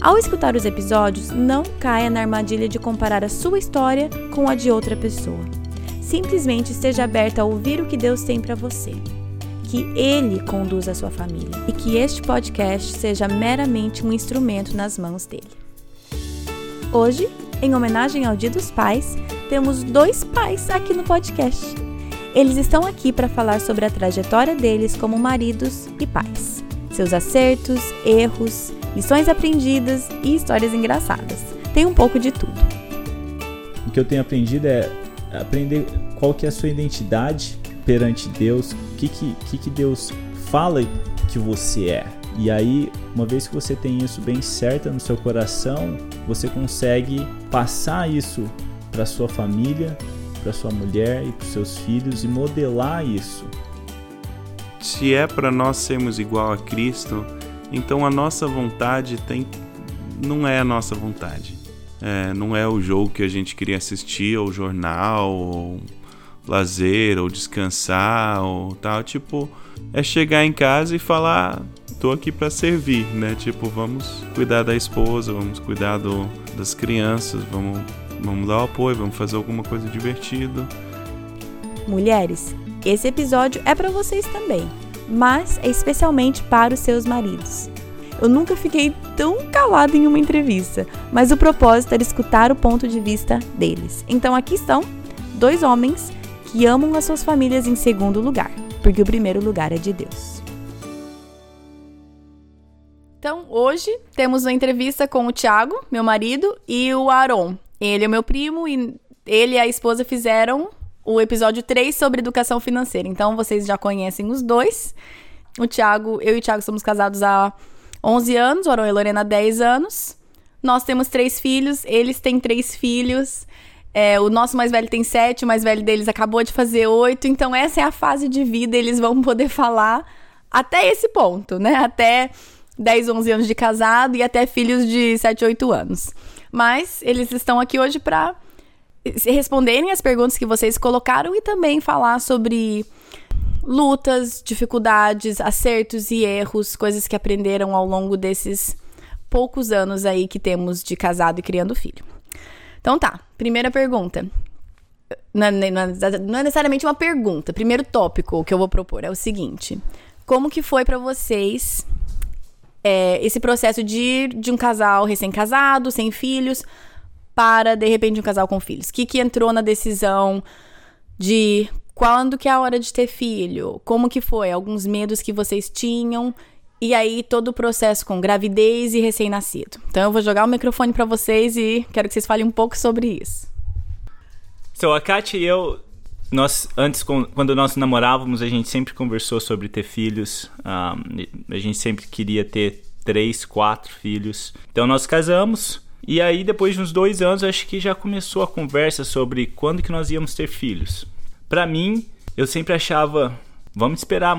Ao escutar os episódios, não caia na armadilha de comparar a sua história com a de outra pessoa. Simplesmente esteja aberta a ouvir o que Deus tem para você. Que Ele conduza a sua família e que este podcast seja meramente um instrumento nas mãos dele. Hoje, em homenagem ao Dia dos Pais, temos dois pais aqui no podcast. Eles estão aqui para falar sobre a trajetória deles como maridos e pais, seus acertos, erros, lições aprendidas e histórias engraçadas. Tem um pouco de tudo. O que eu tenho aprendido é aprender qual que é a sua identidade perante Deus, o que, que, que, Deus fala que você é. E aí, uma vez que você tem isso bem certo no seu coração, você consegue passar isso para sua família, para sua mulher e para seus filhos e modelar isso. Se é para nós sermos igual a Cristo, então a nossa vontade tem não é a nossa vontade. É, não é o jogo que a gente queria assistir, ou jornal, ou lazer, ou descansar, ou tal. Tipo, é chegar em casa e falar: tô aqui para servir, né? Tipo, vamos cuidar da esposa, vamos cuidar do, das crianças, vamos, vamos dar o apoio, vamos fazer alguma coisa divertida. Mulheres, esse episódio é para vocês também mas é especialmente para os seus maridos. Eu nunca fiquei tão calada em uma entrevista, mas o propósito era escutar o ponto de vista deles. Então aqui estão dois homens que amam as suas famílias em segundo lugar, porque o primeiro lugar é de Deus. Então, hoje temos uma entrevista com o Thiago, meu marido, e o Aaron. Ele é meu primo e ele e a esposa fizeram o episódio 3 sobre educação financeira. Então vocês já conhecem os dois. O Thiago, eu e o Thiago somos casados há 11 anos, o Aron e a Lorena há 10 anos. Nós temos três filhos, eles têm três filhos. É, o nosso mais velho tem sete, o mais velho deles acabou de fazer oito. Então, essa é a fase de vida, eles vão poder falar até esse ponto, né? Até 10, 11 anos de casado e até filhos de 7, 8 anos. Mas eles estão aqui hoje para responderem as perguntas que vocês colocaram e também falar sobre lutas, dificuldades, acertos e erros, coisas que aprenderam ao longo desses poucos anos aí que temos de casado e criando filho. Então tá, primeira pergunta. Não é, não é necessariamente uma pergunta. Primeiro tópico que eu vou propor é o seguinte: como que foi para vocês é, esse processo de, de um casal recém-casado, sem filhos, para, de repente, um casal com filhos? O que, que entrou na decisão de quando que é a hora de ter filho? Como que foi? Alguns medos que vocês tinham? E aí, todo o processo com gravidez e recém-nascido. Então, eu vou jogar o microfone para vocês e quero que vocês falem um pouco sobre isso. So, a Kátia e eu, nós, antes, quando nós namorávamos, a gente sempre conversou sobre ter filhos. Um, a gente sempre queria ter três, quatro filhos. Então, nós casamos. E aí, depois de uns dois anos, acho que já começou a conversa sobre quando que nós íamos ter filhos. Para mim, eu sempre achava, vamos esperar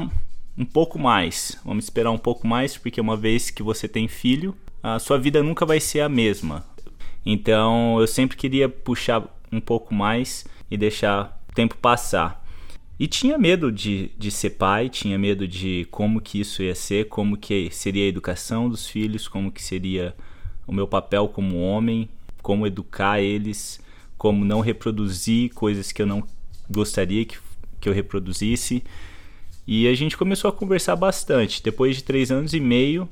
um pouco mais, vamos esperar um pouco mais, porque uma vez que você tem filho, a sua vida nunca vai ser a mesma. Então, eu sempre queria puxar um pouco mais e deixar o tempo passar. E tinha medo de, de ser pai, tinha medo de como que isso ia ser, como que seria a educação dos filhos, como que seria o meu papel como homem, como educar eles, como não reproduzir coisas que eu não gostaria que, que eu reproduzisse. E a gente começou a conversar bastante. Depois de três anos e meio,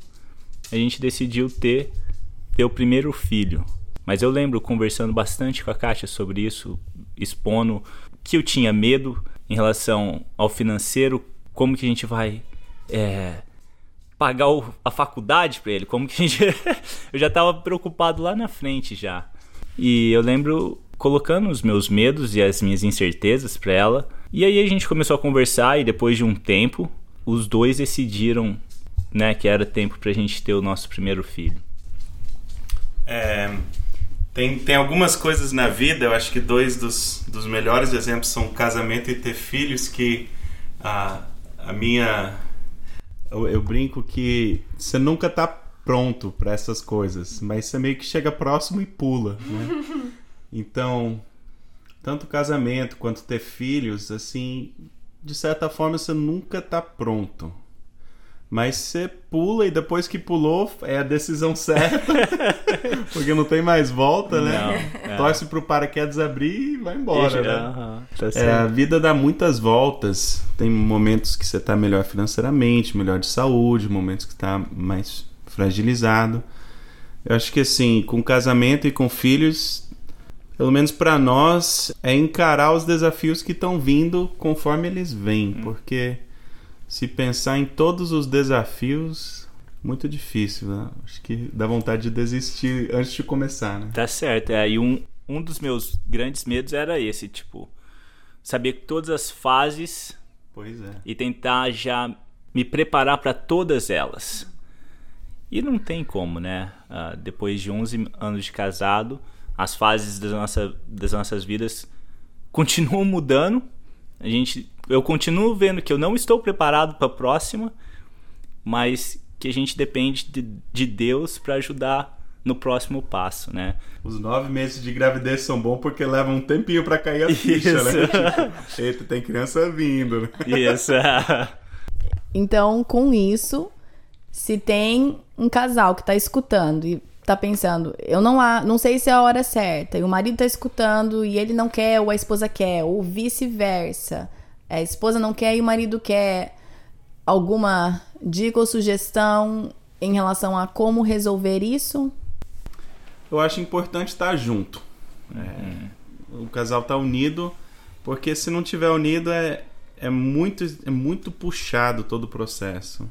a gente decidiu ter, ter o primeiro filho. Mas eu lembro conversando bastante com a Kátia sobre isso, expondo que eu tinha medo em relação ao financeiro, como que a gente vai é, pagar o, a faculdade para ele, como que a gente eu já tava preocupado lá na frente já. E eu lembro colocando os meus medos e as minhas incertezas para ela. E aí a gente começou a conversar e depois de um tempo, os dois decidiram, né, que era tempo pra gente ter o nosso primeiro filho. É, Tem, tem algumas coisas na vida, eu acho que dois dos, dos melhores exemplos são casamento e ter filhos, que a, a minha. Eu, eu brinco que você nunca tá pronto para essas coisas, mas você meio que chega próximo e pula, né? Então, tanto casamento quanto ter filhos, assim, de certa forma você nunca tá pronto. Mas você pula e depois que pulou é a decisão certa. porque não tem mais volta, né? Não, é. Torce pro paraquedas abrir e vai embora, e, né? Tá é, a vida dá muitas voltas. Tem momentos que você tá melhor financeiramente, melhor de saúde, momentos que tá mais fragilizado. Eu acho que assim, com casamento e com filhos, pelo menos para nós, é encarar os desafios que estão vindo conforme eles vêm, hum. porque se pensar em todos os desafios, muito difícil, né? Acho que dá vontade de desistir antes de começar, né? Tá certo. É, e um, um dos meus grandes medos era esse, tipo, saber todas as fases pois é. e tentar já me preparar para todas elas. E não tem como, né? Uh, depois de 11 anos de casado, as fases das, nossa, das nossas vidas continuam mudando. A gente, eu continuo vendo que eu não estou preparado para a próxima, mas que a gente depende de, de Deus para ajudar no próximo passo, né? Os nove meses de gravidez são bons porque levam um tempinho para cair a ficha, né? Isso. né? Tipo, eita, tem criança vindo. Né? Isso. então, com isso, se tem um casal que tá escutando e tá pensando, eu não há, não sei se é a hora certa, e o marido tá escutando e ele não quer ou a esposa quer, ou vice-versa. A esposa não quer e o marido quer. Alguma dica ou sugestão em relação a como resolver isso? Eu acho importante estar junto. É, o casal tá unido, porque se não tiver unido é, é, muito, é muito puxado todo o processo.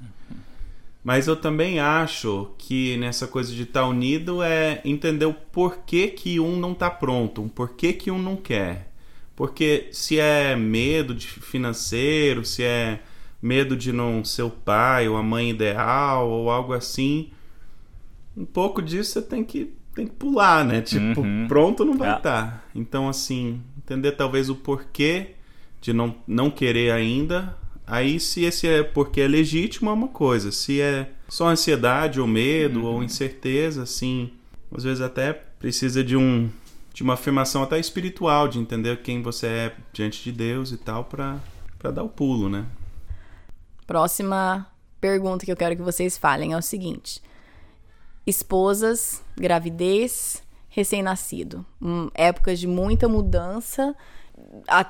Mas eu também acho que nessa coisa de estar tá unido é entender o porquê que um não está pronto, o porquê que um não quer. Porque se é medo de financeiro, se é medo de não ser o pai ou a mãe ideal ou algo assim, um pouco disso você tem que, tem que pular, né? Tipo, uhum. pronto não vai estar. É. Tá. Então, assim, entender talvez o porquê de não, não querer ainda Aí, se esse é porque é legítimo, é uma coisa. Se é só ansiedade ou medo uhum. ou incerteza, assim, às vezes até precisa de um de uma afirmação até espiritual, de entender quem você é diante de Deus e tal, para dar o pulo, né? Próxima pergunta que eu quero que vocês falem é o seguinte: esposas, gravidez, recém-nascido, hum, épocas de muita mudança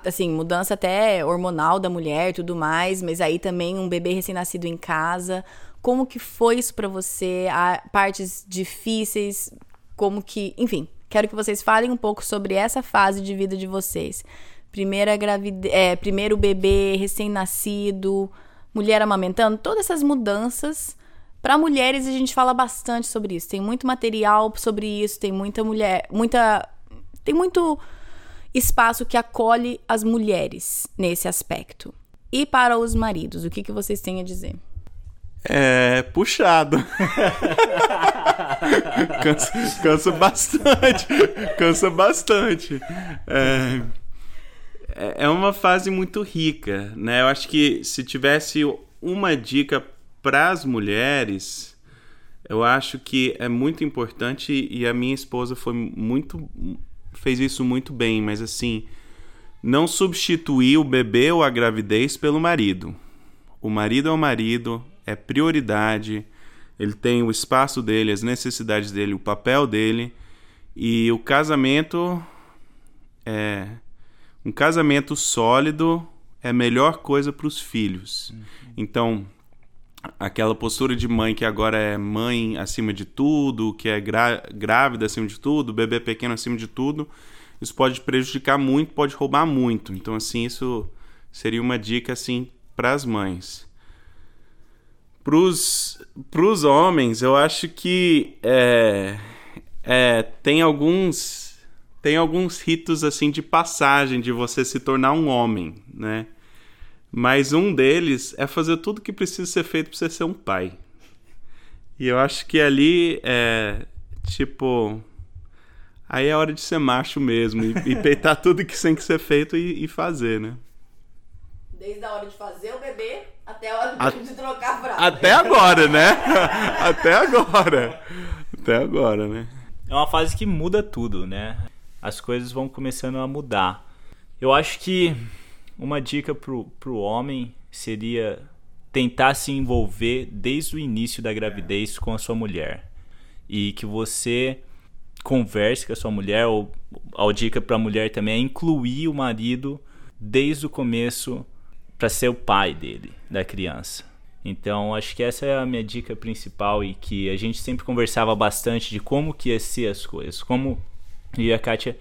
assim, mudança até hormonal da mulher, tudo mais, mas aí também um bebê recém-nascido em casa. Como que foi isso para você? Há partes difíceis, como que, enfim, quero que vocês falem um pouco sobre essa fase de vida de vocês. Primeira gravidez, é, primeiro bebê recém-nascido, mulher amamentando, todas essas mudanças. Para mulheres a gente fala bastante sobre isso. Tem muito material sobre isso, tem muita mulher, muita tem muito espaço que acolhe as mulheres nesse aspecto. E para os maridos, o que, que vocês têm a dizer? É puxado. cansa, cansa, bastante. Cansa bastante. É, é uma fase muito rica, né? Eu acho que se tivesse uma dica para as mulheres, eu acho que é muito importante e a minha esposa foi muito fez isso muito bem, mas assim, não substituir o bebê ou a gravidez pelo marido. O marido é o marido, é prioridade, ele tem o espaço dele, as necessidades dele, o papel dele, e o casamento é um casamento sólido é a melhor coisa para os filhos. Uhum. Então, aquela postura de mãe que agora é mãe acima de tudo, que é grávida acima de tudo, bebê pequeno acima de tudo, isso pode prejudicar muito, pode roubar muito. Então, assim, isso seria uma dica assim para as mães. Para os homens, eu acho que é, é, tem alguns tem alguns ritos assim de passagem de você se tornar um homem, né? Mas um deles é fazer tudo que precisa ser feito para você ser um pai. E eu acho que ali é tipo aí é hora de ser macho mesmo e, e peitar tudo que tem que ser feito e, e, fazer, né? Desde a hora de fazer o bebê até a hora a... de trocar a fralda. Até agora, né? até agora. Até agora, né? É uma fase que muda tudo, né? As coisas vão começando a mudar. Eu acho que uma dica pro, pro homem seria tentar se envolver desde o início da gravidez com a sua mulher. E que você converse com a sua mulher, ou a dica para a mulher também é incluir o marido desde o começo para ser o pai dele, da criança. Então, acho que essa é a minha dica principal e que a gente sempre conversava bastante de como que ia ser as coisas. Como eu e a Kátia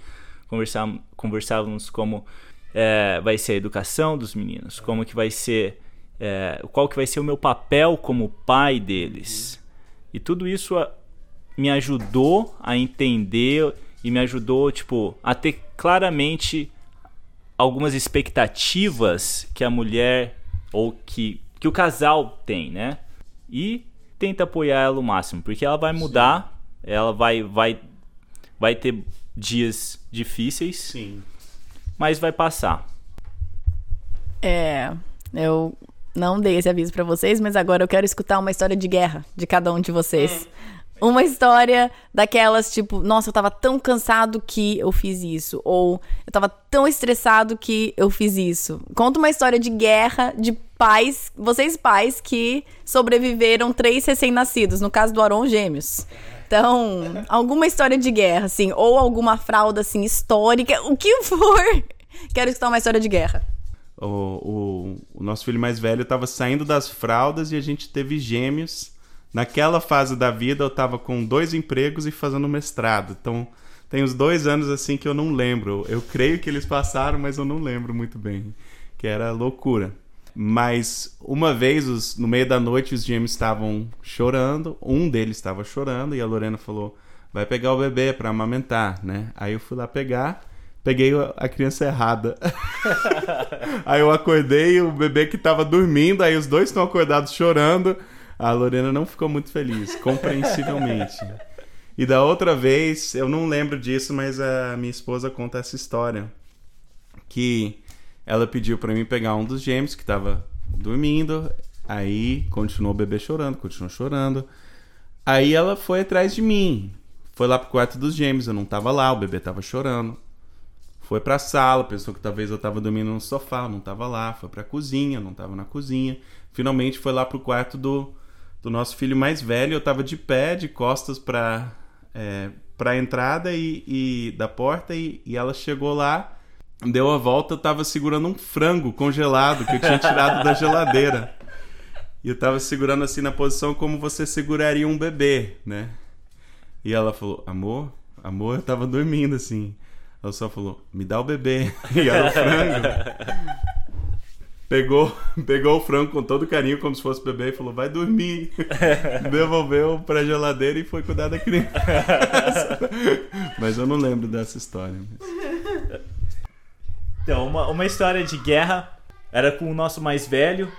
conversávamos, conversávamos como é, vai ser a educação dos meninos, como que vai ser, é, qual que vai ser o meu papel como pai deles. E tudo isso me ajudou a entender e me ajudou, tipo, a ter claramente algumas expectativas que a mulher ou que, que o casal tem, né? E tenta apoiar ela o máximo, porque ela vai mudar, Sim. ela vai vai vai ter dias difíceis. Sim. Mas vai passar. É, eu não dei esse aviso para vocês, mas agora eu quero escutar uma história de guerra de cada um de vocês. Hum. Uma história daquelas, tipo, nossa, eu tava tão cansado que eu fiz isso. Ou eu tava tão estressado que eu fiz isso. Conta uma história de guerra de pais, vocês pais que sobreviveram três recém-nascidos. No caso do Aron, gêmeos. Então, alguma história de guerra, assim, ou alguma fralda, assim, histórica, o que for. Quero escutar uma história de guerra. O, o, o nosso filho mais velho estava saindo das fraldas e a gente teve gêmeos Naquela fase da vida eu estava com dois empregos e fazendo mestrado. Então tem uns dois anos assim que eu não lembro. Eu creio que eles passaram, mas eu não lembro muito bem. Que era loucura. Mas uma vez, os, no meio da noite, os gêmeos estavam chorando. Um deles estava chorando e a Lorena falou: vai pegar o bebê para amamentar, né? Aí eu fui lá pegar peguei a criança errada. aí eu acordei o bebê que tava dormindo, aí os dois estão acordados chorando. A Lorena não ficou muito feliz, compreensivelmente. E da outra vez, eu não lembro disso, mas a minha esposa conta essa história. Que ela pediu para mim pegar um dos gêmeos que estava dormindo. Aí continuou o bebê chorando, continuou chorando. Aí ela foi atrás de mim. Foi lá pro quarto dos gêmeos, eu não tava lá, o bebê tava chorando. Foi pra sala, pensou que talvez eu tava dormindo no sofá, não tava lá. Foi pra cozinha, não tava na cozinha. Finalmente foi lá pro quarto do, do nosso filho mais velho. Eu tava de pé, de costas para é, pra entrada e, e da porta e, e, ela chegou lá, deu a volta, eu tava segurando um frango congelado que eu tinha tirado da geladeira. E eu tava segurando assim na posição como você seguraria um bebê, né? E ela falou: "Amor, amor, eu tava dormindo assim". Ela só falou: "Me dá o bebê". E era o frango pegou, pegou o frango com todo carinho, como se fosse bebê, e falou: vai dormir. Devolveu pra geladeira e foi cuidar da criança. Mas eu não lembro dessa história. Então, uma, uma história de guerra era com o nosso mais velho.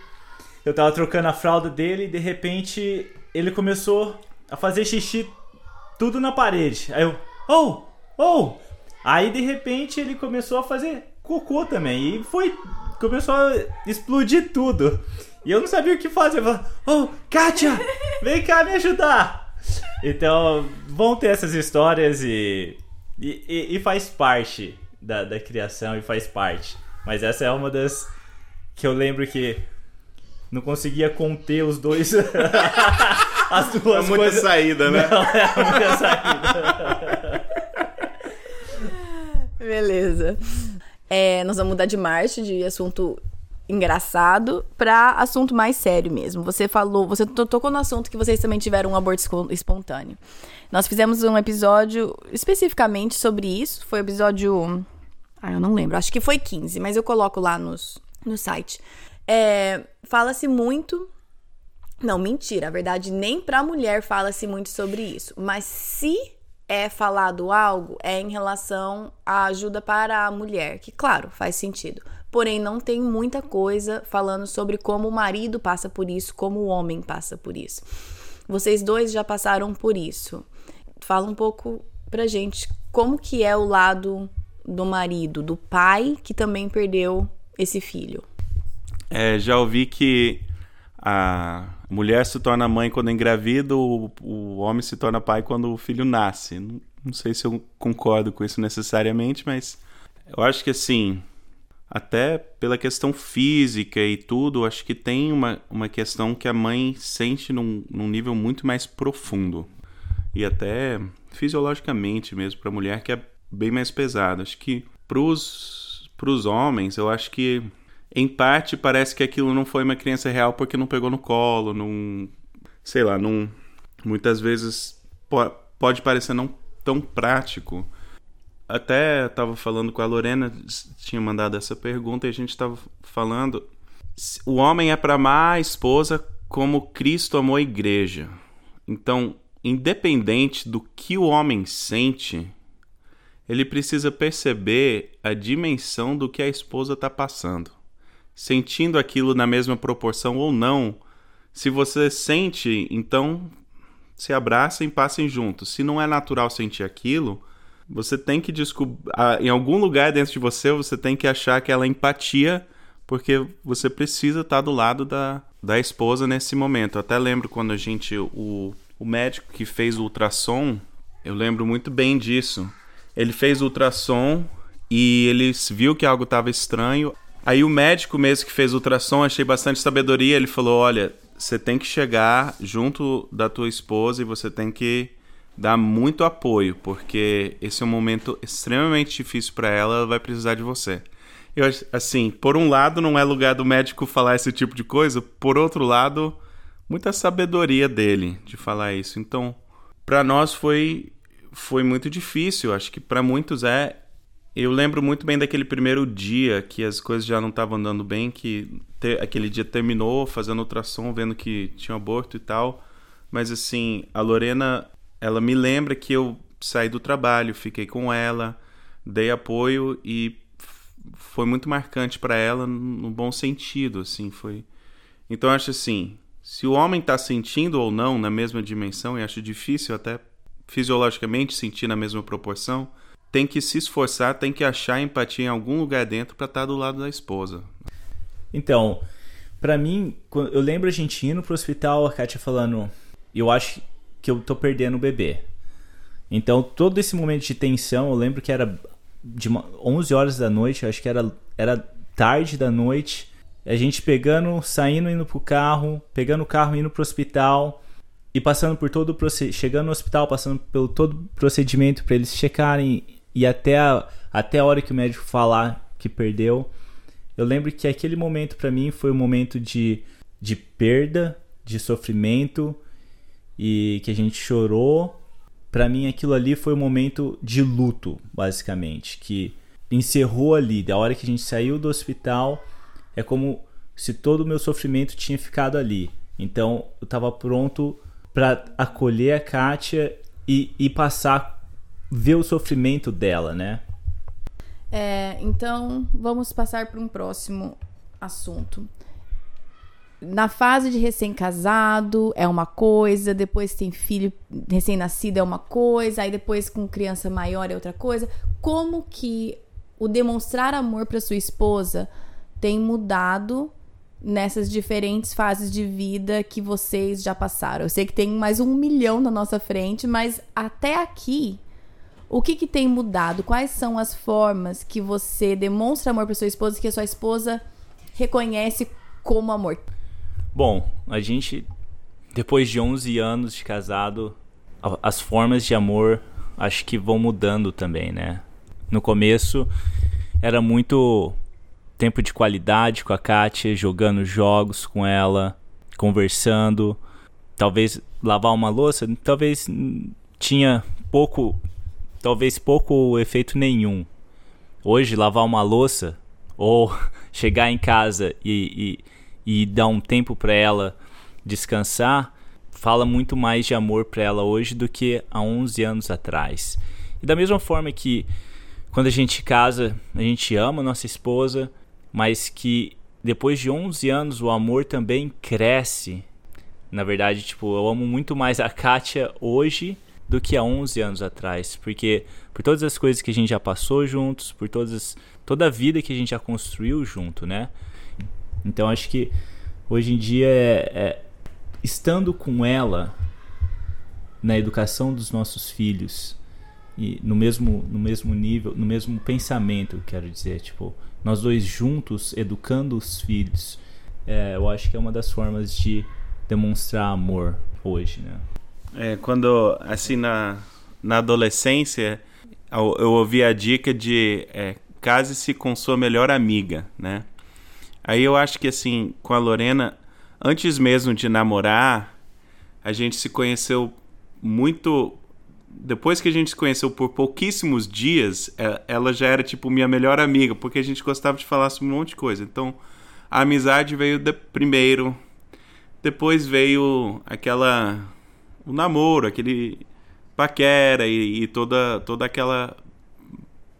Eu tava trocando a fralda dele e de repente ele começou a fazer xixi tudo na parede. Aí eu, oh, oh! Aí de repente ele começou a fazer cocô também. E foi começou a explodir tudo. E eu não sabia o que fazer. Eu falei, oh, Kátia, vem cá me ajudar. Então, vão ter essas histórias e, e, e faz parte da, da criação e faz parte. Mas essa é uma das que eu lembro que não conseguia conter os dois. As duas é muita coisas. saída, né? Não, é muita saída. Beleza. É, nós vamos mudar de marcha, de assunto engraçado para assunto mais sério mesmo. Você falou, você tocou no assunto que vocês também tiveram um aborto espontâneo. Nós fizemos um episódio especificamente sobre isso. Foi o episódio. Ah, eu não lembro. Acho que foi 15, mas eu coloco lá nos, no site. É, fala-se muito. Não, mentira. A verdade, nem pra mulher fala-se muito sobre isso. Mas se é falado algo é em relação à ajuda para a mulher, que claro, faz sentido. Porém, não tem muita coisa falando sobre como o marido passa por isso, como o homem passa por isso. Vocês dois já passaram por isso. Fala um pouco pra gente como que é o lado do marido, do pai que também perdeu esse filho? É, já ouvi que a mulher se torna mãe quando engravida, o, o homem se torna pai quando o filho nasce. Não, não sei se eu concordo com isso necessariamente, mas eu acho que assim, até pela questão física e tudo, acho que tem uma, uma questão que a mãe sente num, num nível muito mais profundo. E até fisiologicamente mesmo, para a mulher, que é bem mais pesado. Acho que para os homens, eu acho que em parte parece que aquilo não foi uma criança real porque não pegou no colo, não. Sei lá, não. Muitas vezes pode parecer não tão prático. Até estava falando com a Lorena, tinha mandado essa pergunta e a gente estava falando. O homem é para amar a esposa como Cristo amou a igreja. Então, independente do que o homem sente, ele precisa perceber a dimensão do que a esposa está passando sentindo aquilo na mesma proporção ou não. Se você sente, então se abracem e passem juntos. Se não é natural sentir aquilo, você tem que descobrir. Em algum lugar dentro de você, você tem que achar aquela empatia, porque você precisa estar do lado da, da esposa nesse momento. Eu até lembro quando a gente. O, o médico que fez o ultrassom, eu lembro muito bem disso. Ele fez o ultrassom e ele viu que algo estava estranho. Aí o médico mesmo que fez ultrassom, achei bastante sabedoria, ele falou: "Olha, você tem que chegar junto da tua esposa e você tem que dar muito apoio, porque esse é um momento extremamente difícil para ela, ela vai precisar de você". Eu assim, por um lado não é lugar do médico falar esse tipo de coisa, por outro lado, muita sabedoria dele de falar isso. Então, para nós foi foi muito difícil, acho que para muitos é eu lembro muito bem daquele primeiro dia que as coisas já não estavam andando bem, que te, aquele dia terminou fazendo ultrassom, vendo que tinha aborto e tal. Mas assim, a Lorena, ela me lembra que eu saí do trabalho, fiquei com ela, dei apoio e foi muito marcante para ela no bom sentido, assim, foi. Então acho assim, se o homem está sentindo ou não na mesma dimensão, e acho difícil até fisiologicamente sentir na mesma proporção, tem que se esforçar, tem que achar empatia em algum lugar dentro para estar tá do lado da esposa. Então, para mim, eu lembro a gente indo pro hospital, a Kátia falando, eu acho que eu tô perdendo o bebê. Então, todo esse momento de tensão, eu lembro que era de 11 horas da noite, acho que era, era tarde da noite, a gente pegando, saindo, indo pro carro, pegando o carro, indo pro hospital e passando por todo o procedimento, chegando no hospital, passando pelo todo o procedimento para eles checarem e até a, até a hora que o médico falar que perdeu, eu lembro que aquele momento para mim foi um momento de, de perda, de sofrimento e que a gente chorou. Para mim aquilo ali foi um momento de luto, basicamente, que encerrou ali, da hora que a gente saiu do hospital, é como se todo o meu sofrimento tinha ficado ali. Então eu estava pronto para acolher a Kátia e, e passar ver o sofrimento dela, né? É, então, vamos passar para um próximo assunto. Na fase de recém-casado é uma coisa, depois tem filho recém-nascido é uma coisa, aí depois com criança maior é outra coisa. Como que o demonstrar amor para sua esposa tem mudado nessas diferentes fases de vida que vocês já passaram? Eu sei que tem mais um milhão na nossa frente, mas até aqui o que, que tem mudado? Quais são as formas que você demonstra amor para sua esposa que a sua esposa reconhece como amor? Bom, a gente, depois de 11 anos de casado, as formas de amor acho que vão mudando também, né? No começo era muito tempo de qualidade com a Kátia, jogando jogos com ela, conversando, talvez lavar uma louça, talvez tinha pouco talvez pouco efeito nenhum. Hoje, lavar uma louça ou chegar em casa e, e, e dar um tempo para ela descansar fala muito mais de amor para ela hoje do que há 11 anos atrás. E da mesma forma que quando a gente casa, a gente ama a nossa esposa, mas que depois de 11 anos o amor também cresce. Na verdade, tipo, eu amo muito mais a Kátia hoje do que há 11 anos atrás, porque por todas as coisas que a gente já passou juntos, por todas toda a vida que a gente já construiu junto, né? Então acho que hoje em dia é, é estando com ela na educação dos nossos filhos e no mesmo no mesmo nível, no mesmo pensamento, quero dizer, tipo, nós dois juntos educando os filhos, é, eu acho que é uma das formas de demonstrar amor hoje, né? É, quando assim na na adolescência eu, eu ouvi a dica de é, case-se com sua melhor amiga, né? Aí eu acho que assim com a Lorena antes mesmo de namorar a gente se conheceu muito depois que a gente se conheceu por pouquíssimos dias, é, ela já era tipo minha melhor amiga, porque a gente gostava de falar sobre um monte de coisa. Então, a amizade veio de, primeiro, depois veio aquela o namoro, aquele paquera e, e toda toda aquela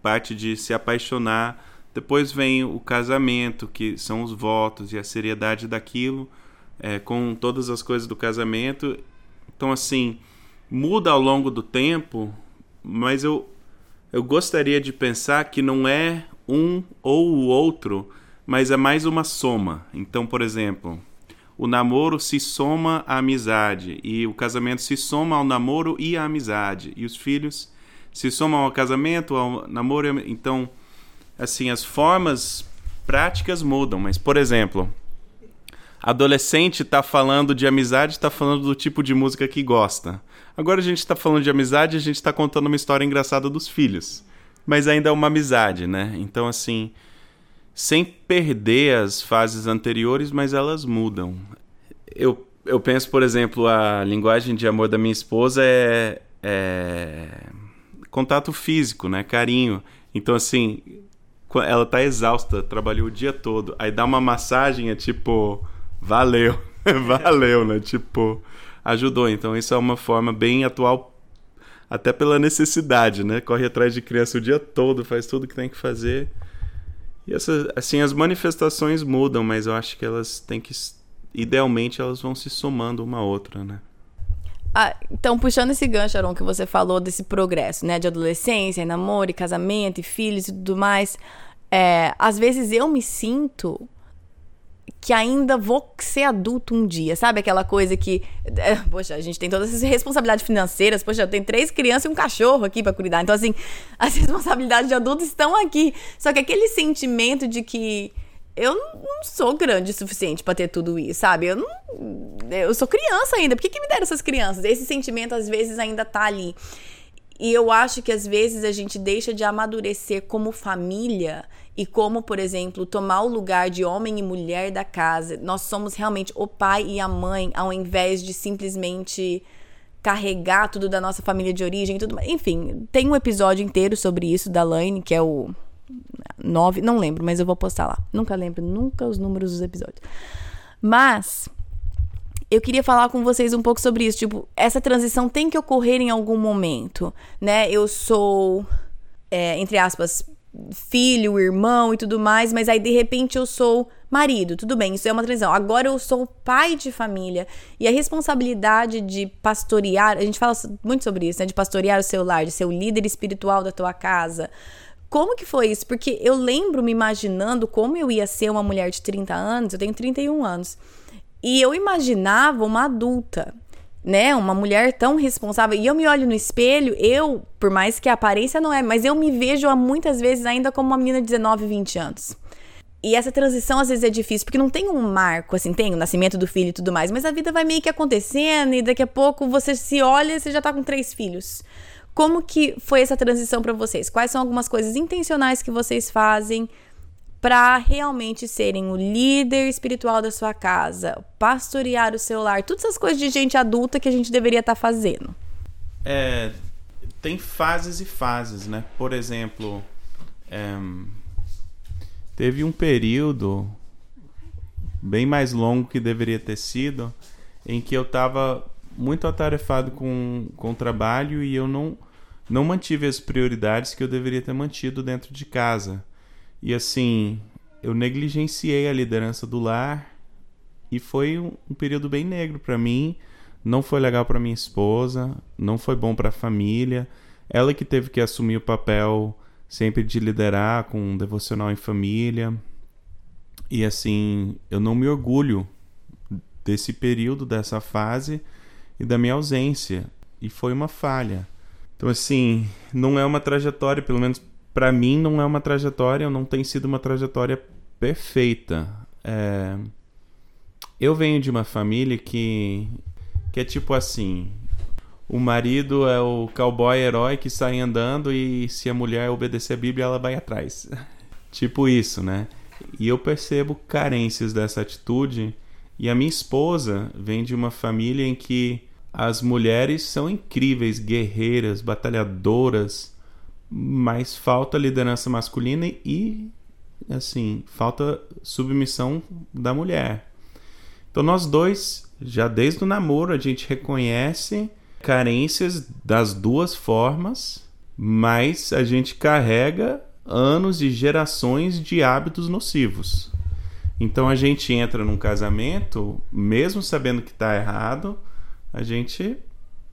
parte de se apaixonar. Depois vem o casamento, que são os votos e a seriedade daquilo, é, com todas as coisas do casamento. Então, assim, muda ao longo do tempo, mas eu, eu gostaria de pensar que não é um ou o outro, mas é mais uma soma. Então, por exemplo, o namoro se soma à amizade, e o casamento se soma ao namoro e à amizade, e os filhos se somam ao casamento, ao namoro. Então, assim, as formas práticas mudam, mas, por exemplo, adolescente está falando de amizade, está falando do tipo de música que gosta. Agora a gente está falando de amizade, a gente está contando uma história engraçada dos filhos. Mas ainda é uma amizade, né? Então, assim, sem perder as fases anteriores, mas elas mudam. Eu, eu penso, por exemplo, a linguagem de amor da minha esposa é, é contato físico, né? Carinho. Então, assim, ela tá exausta, trabalhou o dia todo. Aí dá uma massagem, é tipo, valeu, valeu, né? Tipo, ajudou. Então isso é uma forma bem atual, até pela necessidade, né? Corre atrás de criança o dia todo, faz tudo que tem que fazer. E assim, as manifestações mudam, mas eu acho que elas têm que. Idealmente elas vão se somando uma a outra, né? Ah, então, puxando esse gancho, Aron, que você falou desse progresso, né? De adolescência, namoro, casamento, e filhos e tudo mais. É, às vezes eu me sinto que ainda vou ser adulto um dia, sabe? Aquela coisa que, é, poxa, a gente tem todas essas responsabilidades financeiras, poxa, eu tenho três crianças e um cachorro aqui para cuidar. Então, assim, as responsabilidades de adulto estão aqui. Só que aquele sentimento de que eu não sou grande o suficiente para ter tudo isso, sabe? Eu não. Eu sou criança ainda. Por que, que me deram essas crianças? Esse sentimento, às vezes, ainda tá ali. E eu acho que às vezes a gente deixa de amadurecer como família e como, por exemplo, tomar o lugar de homem e mulher da casa. Nós somos realmente o pai e a mãe, ao invés de simplesmente carregar tudo da nossa família de origem, tudo. Enfim, tem um episódio inteiro sobre isso da Laine, que é o 9, não lembro, mas eu vou postar lá. Nunca lembro, nunca os números dos episódios. Mas eu queria falar com vocês um pouco sobre isso. Tipo, essa transição tem que ocorrer em algum momento, né? Eu sou, é, entre aspas, filho, irmão e tudo mais, mas aí de repente eu sou marido, tudo bem, isso é uma transição. Agora eu sou pai de família e a responsabilidade de pastorear, a gente fala muito sobre isso, né? De pastorear o seu lar, de ser o líder espiritual da tua casa. Como que foi isso? Porque eu lembro me imaginando como eu ia ser uma mulher de 30 anos, eu tenho 31 anos. E eu imaginava uma adulta, né? Uma mulher tão responsável. E eu me olho no espelho, eu, por mais que a aparência não é, mas eu me vejo muitas vezes ainda como uma menina de 19, 20 anos. E essa transição às vezes é difícil, porque não tem um marco, assim, tem o nascimento do filho e tudo mais, mas a vida vai meio que acontecendo e daqui a pouco você se olha e você já tá com três filhos. Como que foi essa transição para vocês? Quais são algumas coisas intencionais que vocês fazem para realmente serem o líder espiritual da sua casa, pastorear o seu lar, todas essas coisas de gente adulta que a gente deveria estar tá fazendo. É, tem fases e fases, né? Por exemplo, é, teve um período bem mais longo que deveria ter sido, em que eu estava muito atarefado com, com o trabalho e eu não, não mantive as prioridades que eu deveria ter mantido dentro de casa. E assim, eu negligenciei a liderança do lar e foi um, um período bem negro para mim. Não foi legal para minha esposa, não foi bom para a família. ela que teve que assumir o papel sempre de liderar com um devocional em família. E assim, eu não me orgulho desse período, dessa fase e da minha ausência. E foi uma falha. Então, assim, não é uma trajetória, pelo menos para mim, não é uma trajetória, não tem sido uma trajetória perfeita. É... Eu venho de uma família que, que é tipo assim: o marido é o cowboy herói que sai andando e se a mulher obedecer a Bíblia, ela vai atrás. tipo isso, né? E eu percebo carências dessa atitude. E a minha esposa vem de uma família em que as mulheres são incríveis, guerreiras, batalhadoras, mas falta liderança masculina e, assim, falta submissão da mulher. Então, nós dois, já desde o namoro, a gente reconhece carências das duas formas, mas a gente carrega anos e gerações de hábitos nocivos. Então a gente entra num casamento, mesmo sabendo que está errado, a gente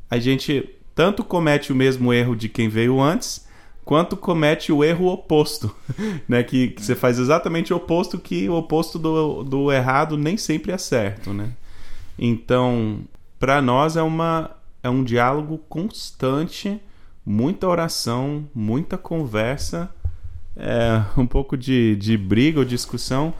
a gente tanto comete o mesmo erro de quem veio antes, quanto comete o erro oposto, né? Que, que você faz exatamente o oposto que o oposto do, do errado nem sempre é certo, né? Então, para nós é uma é um diálogo constante, muita oração, muita conversa, é, um pouco de, de briga ou discussão,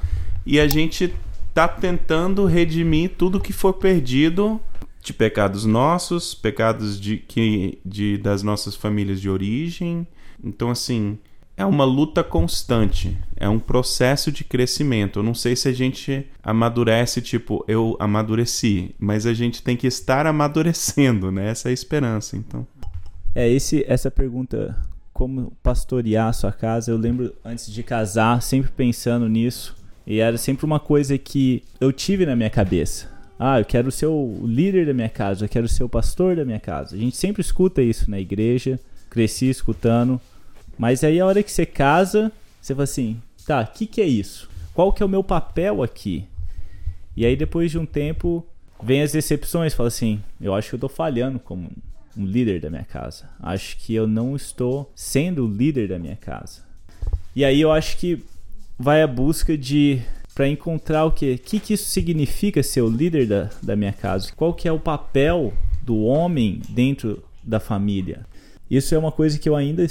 e a gente tá tentando redimir tudo que for perdido de pecados nossos, pecados de, que, de das nossas famílias de origem. Então, assim, é uma luta constante, é um processo de crescimento. Eu não sei se a gente amadurece, tipo, eu amadureci, mas a gente tem que estar amadurecendo, né? Essa é a esperança, então. É, esse, essa pergunta, como pastorear a sua casa, eu lembro antes de casar, sempre pensando nisso, e era sempre uma coisa que eu tive na minha cabeça. Ah, eu quero ser o líder da minha casa, eu quero ser o pastor da minha casa. A gente sempre escuta isso na igreja, cresci escutando, mas aí a hora que você casa, você fala assim, tá, o que, que é isso? Qual que é o meu papel aqui? E aí depois de um tempo, vem as decepções, fala assim, eu acho que eu tô falhando como um líder da minha casa. Acho que eu não estou sendo o líder da minha casa. E aí eu acho que vai a busca de para encontrar o que? Que, que isso significa ser o líder da, da minha casa? Qual que é o papel do homem dentro da família? Isso é uma coisa que eu ainda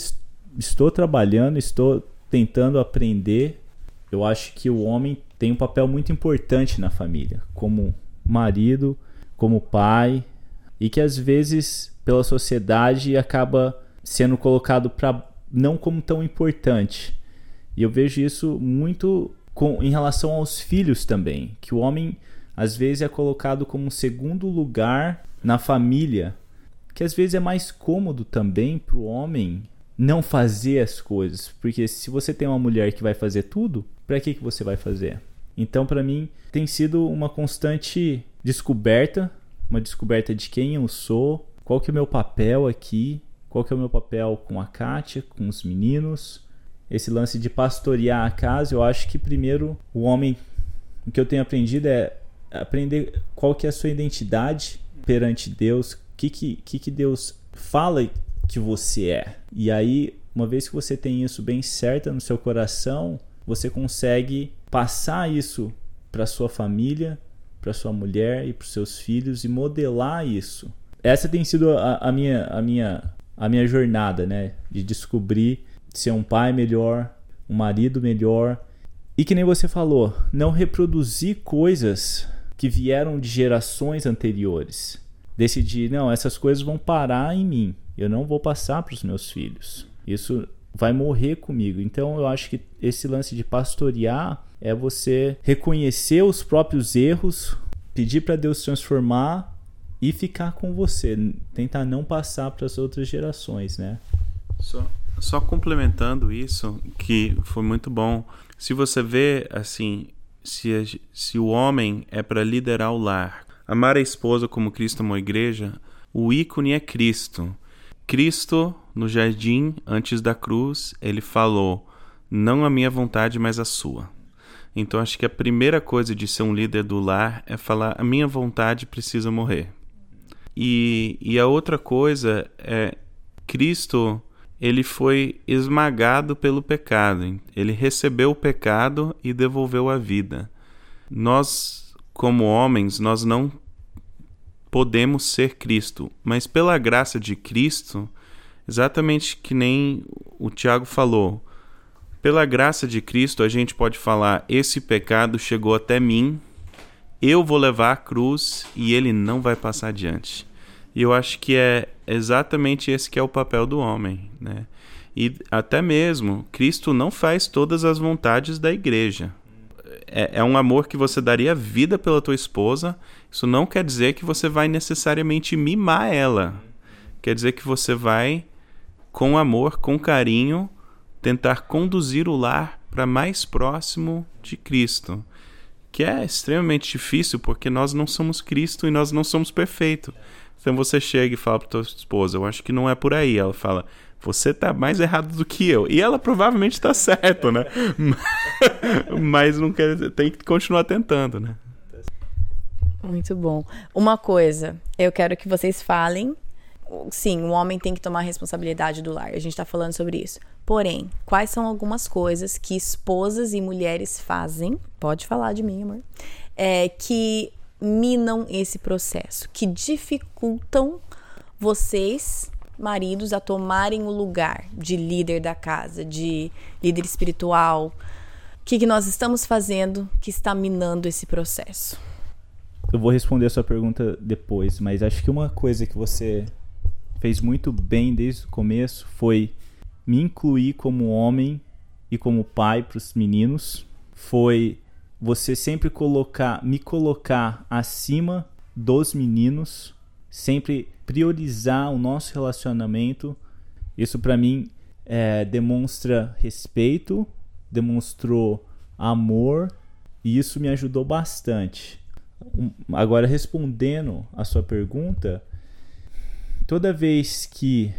estou trabalhando, estou tentando aprender. Eu acho que o homem tem um papel muito importante na família, como marido, como pai, e que às vezes pela sociedade acaba sendo colocado para não como tão importante. E eu vejo isso muito com, em relação aos filhos também, que o homem às vezes é colocado como um segundo lugar na família, que às vezes é mais cômodo também para o homem não fazer as coisas, porque se você tem uma mulher que vai fazer tudo, para que que você vai fazer? Então, para mim, tem sido uma constante descoberta, uma descoberta de quem eu sou, qual que é o meu papel aqui, qual que é o meu papel com a Kátia, com os meninos. Esse lance de pastorear a casa, eu acho que primeiro o homem, o que eu tenho aprendido é aprender qual que é a sua identidade perante Deus, o que, que, que, Deus fala que você é. E aí, uma vez que você tem isso bem certo no seu coração, você consegue passar isso para sua família, para sua mulher e para os seus filhos e modelar isso. Essa tem sido a, a, minha a minha a minha jornada, né, de descobrir ser um pai melhor, um marido melhor e que nem você falou, não reproduzir coisas que vieram de gerações anteriores. Decidir, não, essas coisas vão parar em mim. Eu não vou passar para os meus filhos. Isso vai morrer comigo. Então eu acho que esse lance de pastorear é você reconhecer os próprios erros, pedir para Deus transformar e ficar com você, tentar não passar para as outras gerações, né? Só, só complementando isso, que foi muito bom. Se você vê assim, se, se o homem é para liderar o lar, amar a esposa como Cristo amou a igreja, o ícone é Cristo. Cristo, no jardim, antes da cruz, ele falou: Não a minha vontade, mas a sua. Então acho que a primeira coisa de ser um líder do lar é falar: A minha vontade precisa morrer. E, e a outra coisa é Cristo, ele foi esmagado pelo pecado. Ele recebeu o pecado e devolveu a vida. Nós, como homens, nós não podemos ser Cristo, mas pela graça de Cristo, exatamente que nem o Tiago falou, pela graça de Cristo a gente pode falar: esse pecado chegou até mim, eu vou levar a cruz e ele não vai passar adiante. E eu acho que é exatamente esse que é o papel do homem, né? E até mesmo Cristo não faz todas as vontades da igreja. É, é um amor que você daria vida pela tua esposa. Isso não quer dizer que você vai necessariamente mimar ela. Quer dizer que você vai, com amor, com carinho, tentar conduzir o lar para mais próximo de Cristo. Que é extremamente difícil porque nós não somos Cristo e nós não somos perfeitos. Então você chega e fala para tua esposa, eu acho que não é por aí. Ela fala, você tá mais errado do que eu. E ela provavelmente está certo, né? Mas não quer dizer, tem que continuar tentando, né? Muito bom. Uma coisa, eu quero que vocês falem. Sim, o homem tem que tomar a responsabilidade do lar. A gente está falando sobre isso. Porém, quais são algumas coisas que esposas e mulheres fazem? Pode falar de mim, amor. É, que minam esse processo, que dificultam vocês, maridos, a tomarem o lugar de líder da casa, de líder espiritual. O que, que nós estamos fazendo que está minando esse processo? Eu vou responder a sua pergunta depois, mas acho que uma coisa que você fez muito bem desde o começo foi me incluir como homem e como pai para os meninos. Foi você sempre colocar, me colocar acima dos meninos, sempre priorizar o nosso relacionamento. Isso para mim é, demonstra respeito, demonstrou amor e isso me ajudou bastante. Agora respondendo a sua pergunta, toda vez que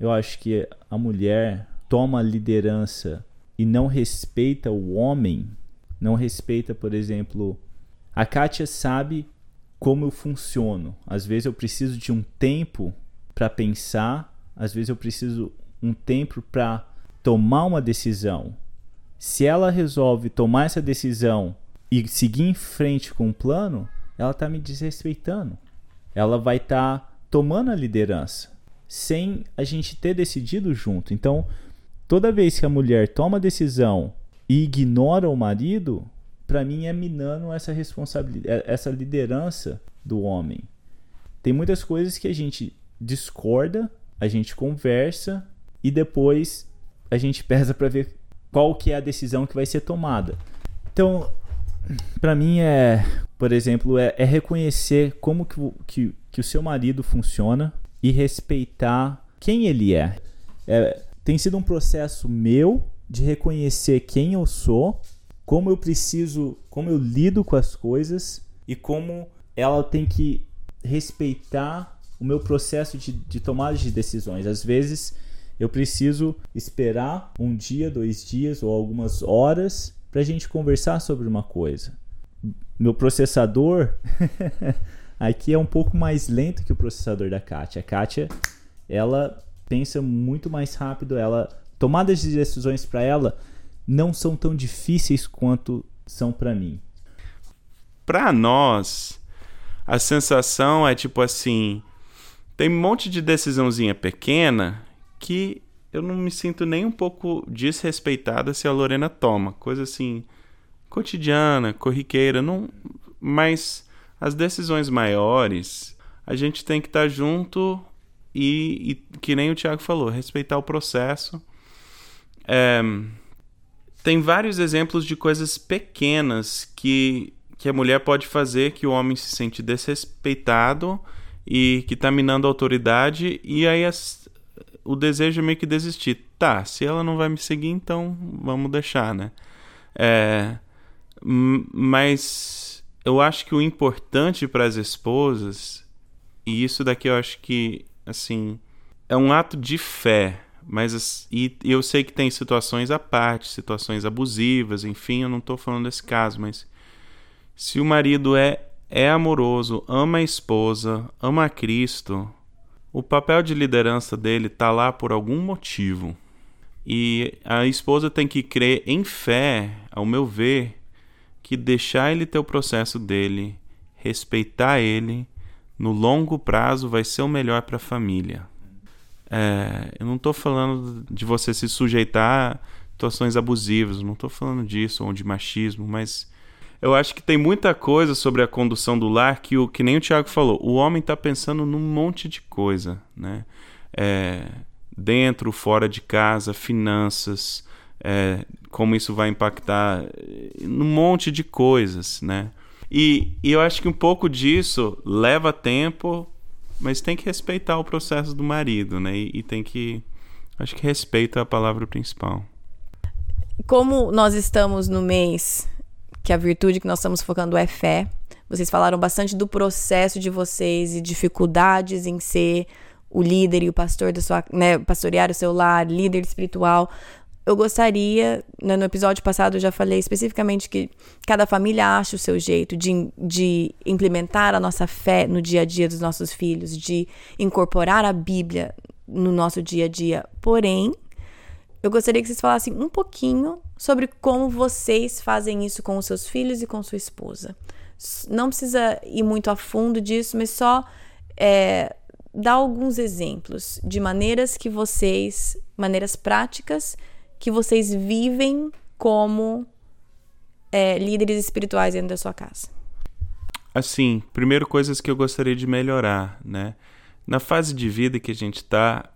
eu acho que a mulher toma liderança e não respeita o homem, não respeita, por exemplo, a Kátia sabe como eu funciono. Às vezes eu preciso de um tempo para pensar, às vezes eu preciso um tempo para tomar uma decisão. Se ela resolve tomar essa decisão e seguir em frente com o plano, ela está me desrespeitando. Ela vai estar tá tomando a liderança sem a gente ter decidido junto. Então, toda vez que a mulher toma decisão e ignora o marido, para mim é minando essa responsabilidade, é, essa liderança do homem. Tem muitas coisas que a gente discorda, a gente conversa e depois a gente pesa para ver qual que é a decisão que vai ser tomada. Então, para mim é, por exemplo, é, é reconhecer como que, que, que, o seu marido funciona e respeitar quem ele é. é tem sido um processo meu de reconhecer quem eu sou, como eu preciso, como eu lido com as coisas e como ela tem que respeitar o meu processo de, de tomada de decisões. Às vezes eu preciso esperar um dia, dois dias ou algumas horas para a gente conversar sobre uma coisa. Meu processador aqui é um pouco mais lento que o processador da Kátia. A Kátia, ela pensa muito mais rápido, ela tomadas de decisões para ela não são tão difíceis quanto são para mim. Para nós, a sensação é tipo assim, tem um monte de decisãozinha pequena que eu não me sinto nem um pouco desrespeitada se a Lorena toma, coisa assim cotidiana, corriqueira, não, mas as decisões maiores, a gente tem que estar tá junto e, e que nem o Thiago falou, respeitar o processo é, tem vários exemplos de coisas pequenas que, que a mulher pode fazer que o homem se sente desrespeitado e que está minando a autoridade, e aí as, o desejo é meio que desistir. Tá, se ela não vai me seguir, então vamos deixar, né? É, mas eu acho que o importante para as esposas, e isso daqui eu acho que, assim, é um ato de fé mas e eu sei que tem situações à parte, situações abusivas, enfim, eu não estou falando desse caso, mas se o marido é é amoroso, ama a esposa, ama a Cristo, o papel de liderança dele tá lá por algum motivo. E a esposa tem que crer em fé, ao meu ver, que deixar ele ter o processo dele, respeitar ele, no longo prazo vai ser o melhor para a família. É, eu não estou falando de você se sujeitar a situações abusivas, não estou falando disso ou de machismo, mas eu acho que tem muita coisa sobre a condução do lar que, o, que nem o Tiago falou. O homem está pensando num monte de coisa, né? É, dentro, fora de casa, finanças, é, como isso vai impactar num monte de coisas, né? E, e eu acho que um pouco disso leva tempo, mas tem que respeitar o processo do marido, né? E, e tem que. Acho que respeita a palavra principal. Como nós estamos no mês que a virtude que nós estamos focando é fé, vocês falaram bastante do processo de vocês e dificuldades em ser o líder e o pastor da sua, né, pastorear o seu lar, líder espiritual eu gostaria, né, no episódio passado eu já falei especificamente que cada família acha o seu jeito de, de implementar a nossa fé no dia a dia dos nossos filhos, de incorporar a Bíblia no nosso dia a dia. Porém, eu gostaria que vocês falassem um pouquinho sobre como vocês fazem isso com os seus filhos e com sua esposa. Não precisa ir muito a fundo disso, mas só é, dar alguns exemplos de maneiras que vocês, maneiras práticas, que vocês vivem como é, líderes espirituais dentro da sua casa? Assim, primeiro coisas que eu gostaria de melhorar, né? Na fase de vida que a gente está,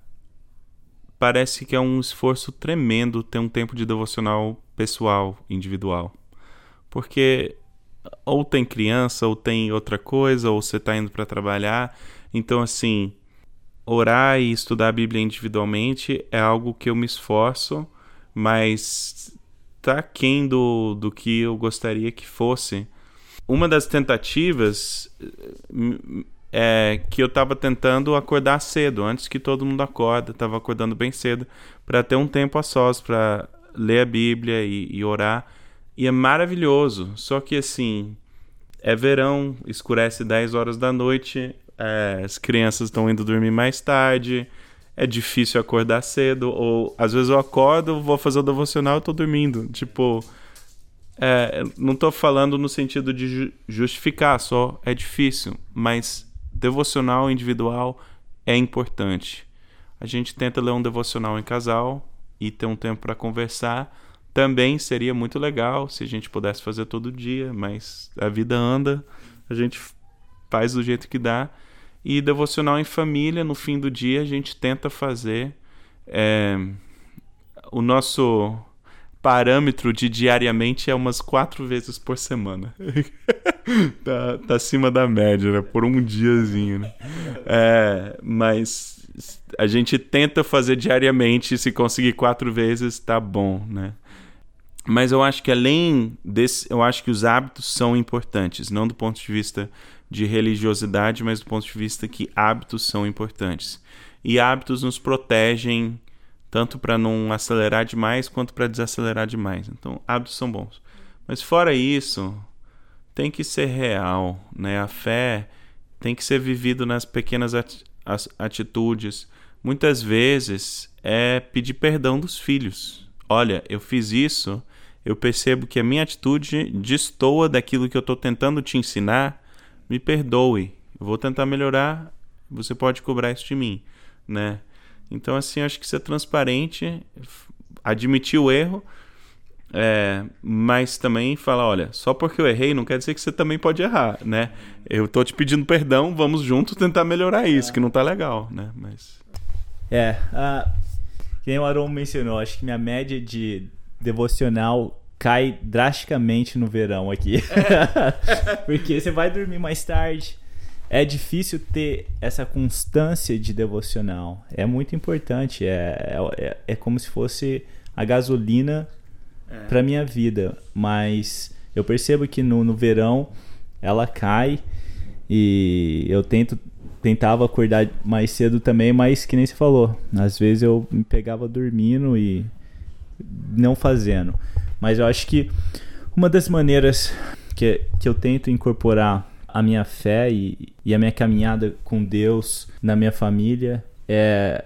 parece que é um esforço tremendo ter um tempo de devocional pessoal, individual. Porque ou tem criança, ou tem outra coisa, ou você está indo para trabalhar. Então, assim, orar e estudar a Bíblia individualmente é algo que eu me esforço mas tá aquém do, do que eu gostaria que fosse. Uma das tentativas é que eu estava tentando acordar cedo, antes que todo mundo acorda, estava acordando bem cedo, para ter um tempo a sós, para ler a Bíblia e, e orar. E é maravilhoso, só que assim, é verão, escurece 10 horas da noite, é, as crianças estão indo dormir mais tarde, é difícil acordar cedo, ou às vezes eu acordo, vou fazer o devocional e tô dormindo. Tipo, é, não tô falando no sentido de justificar, só é difícil, mas devocional individual é importante. A gente tenta ler um devocional em casal e ter um tempo para conversar. Também seria muito legal se a gente pudesse fazer todo dia, mas a vida anda, a gente faz do jeito que dá. E devocional em família, no fim do dia, a gente tenta fazer. É, o nosso parâmetro de diariamente é umas quatro vezes por semana. tá, tá acima da média, né? Por um diazinho, né? É, mas a gente tenta fazer diariamente, se conseguir quatro vezes, tá bom, né? Mas eu acho que além desse, eu acho que os hábitos são importantes, não do ponto de vista de religiosidade, mas do ponto de vista que hábitos são importantes. E hábitos nos protegem tanto para não acelerar demais quanto para desacelerar demais. Então, hábitos são bons. Mas fora isso, tem que ser real, né? A fé tem que ser vivido nas pequenas atitudes. Muitas vezes é pedir perdão dos filhos. Olha, eu fiz isso, eu percebo que a minha atitude destoa daquilo que eu estou tentando te ensinar me perdoe, vou tentar melhorar, você pode cobrar isso de mim, né? Então, assim, acho que ser transparente, admitir o erro, é, mas também falar, olha, só porque eu errei não quer dizer que você também pode errar, né? Eu tô te pedindo perdão, vamos juntos tentar melhorar isso, que não tá legal, né? Mas... É, uh, quem o Aron mencionou, acho que minha média de devocional cai drasticamente no verão aqui. É. Porque você vai dormir mais tarde. É difícil ter essa constância de devocional. É muito importante. É, é, é como se fosse a gasolina é. para minha vida. Mas eu percebo que no, no verão ela cai e eu tento tentava acordar mais cedo também, mas que nem você falou, às vezes eu me pegava dormindo e não fazendo. Mas eu acho que uma das maneiras que, que eu tento incorporar a minha fé e, e a minha caminhada com Deus na minha família é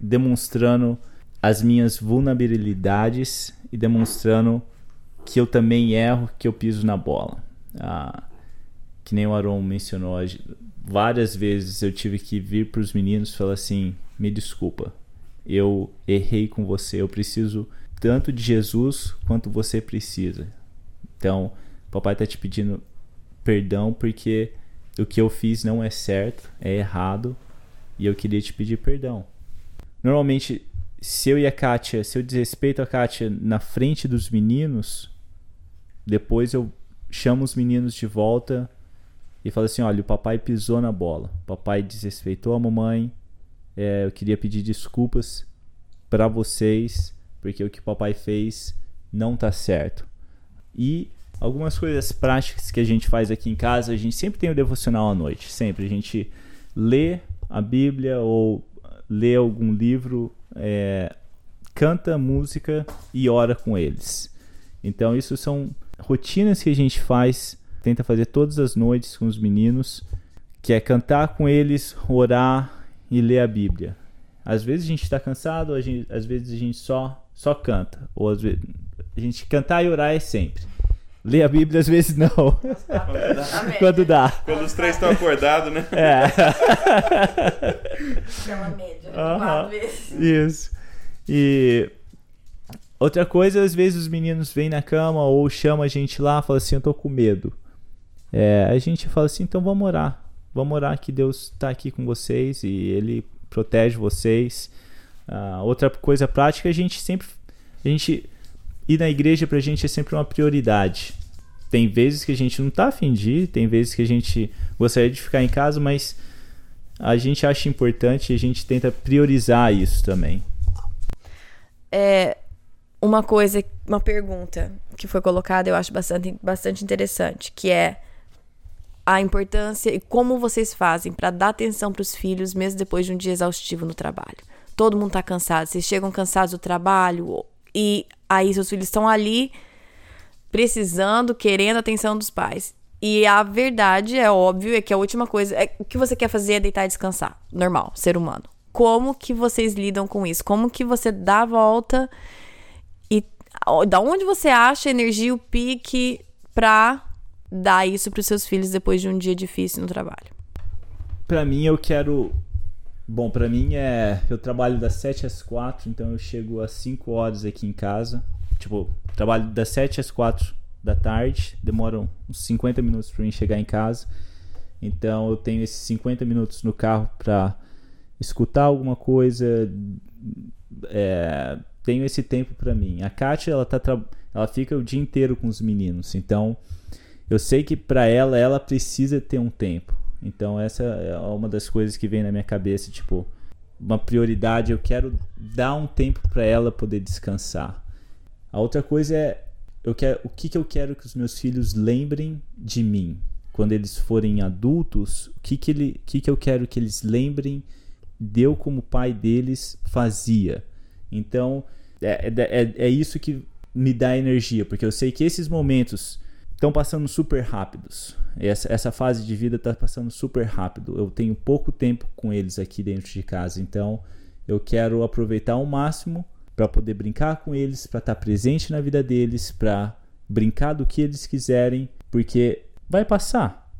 demonstrando as minhas vulnerabilidades e demonstrando que eu também erro, que eu piso na bola. Ah, que nem o Aaron mencionou, várias vezes eu tive que vir para os meninos e falar assim: me desculpa, eu errei com você, eu preciso tanto de Jesus quanto você precisa. Então, papai está te pedindo perdão porque o que eu fiz não é certo, é errado e eu queria te pedir perdão. Normalmente, se eu e a Kátia, se eu desrespeito a Kátia na frente dos meninos, depois eu chamo os meninos de volta e falo assim: olha, o papai pisou na bola, o papai desrespeitou a mamãe, é, eu queria pedir desculpas para vocês, porque o que papai fez não tá certo. E algumas coisas práticas que a gente faz aqui em casa, a gente sempre tem o devocional à noite, sempre. A gente lê a Bíblia ou lê algum livro, é, canta música e ora com eles. Então, isso são rotinas que a gente faz, tenta fazer todas as noites com os meninos, que é cantar com eles, orar e ler a Bíblia. Às vezes a gente está cansado, gente, às vezes a gente só, só canta. Ou às vezes a gente cantar e orar é sempre. Ler a Bíblia às vezes não. Quando dá. Quando os três estão acordados, né? É. É uma média, quatro vezes. Isso. E outra coisa, às vezes os meninos vêm na cama ou chamam a gente lá, falam assim, eu tô com medo. É, a gente fala assim, então vamos orar. Vamos orar que Deus está aqui com vocês e Ele protege vocês. Ah, outra coisa prática, a gente sempre, a gente ir na igreja pra gente é sempre uma prioridade. Tem vezes que a gente não tá afim de ir, tem vezes que a gente gostaria de ficar em casa, mas a gente acha importante e a gente tenta priorizar isso também. É uma coisa, uma pergunta que foi colocada, eu acho bastante, bastante interessante, que é a importância e como vocês fazem para dar atenção para os filhos mesmo depois de um dia exaustivo no trabalho. Todo mundo tá cansado, vocês chegam cansados do trabalho e aí seus filhos estão ali precisando, querendo a atenção dos pais. E a verdade é óbvio, é que a última coisa, é, o que você quer fazer é deitar e descansar, normal, ser humano. Como que vocês lidam com isso? Como que você dá a volta e da onde você acha a energia, o pique pra dar isso pros seus filhos depois de um dia difícil no trabalho? Pra mim eu quero Bom, pra mim é eu trabalho das 7 às 4, então eu chego às 5 horas aqui em casa. Tipo, trabalho das 7 às 4 da tarde, demoram uns 50 minutos pra mim chegar em casa. Então eu tenho esses 50 minutos no carro pra escutar alguma coisa, é, tenho esse tempo pra mim. A Kátia, ela, tá ela fica o dia inteiro com os meninos, então eu sei que pra ela, ela precisa ter um tempo. Então essa é uma das coisas que vem na minha cabeça, tipo, uma prioridade, eu quero dar um tempo pra ela poder descansar. A outra coisa é eu quero, o que, que eu quero que os meus filhos lembrem de mim quando eles forem adultos, o que que, ele, que que eu quero que eles lembrem de eu como pai deles fazia. Então, é, é, é isso que me dá energia, porque eu sei que esses momentos estão passando super rápidos. Essa, essa fase de vida está passando super rápido. Eu tenho pouco tempo com eles aqui dentro de casa, então eu quero aproveitar ao máximo para poder brincar com eles, para estar presente na vida deles, para brincar do que eles quiserem, porque vai passar.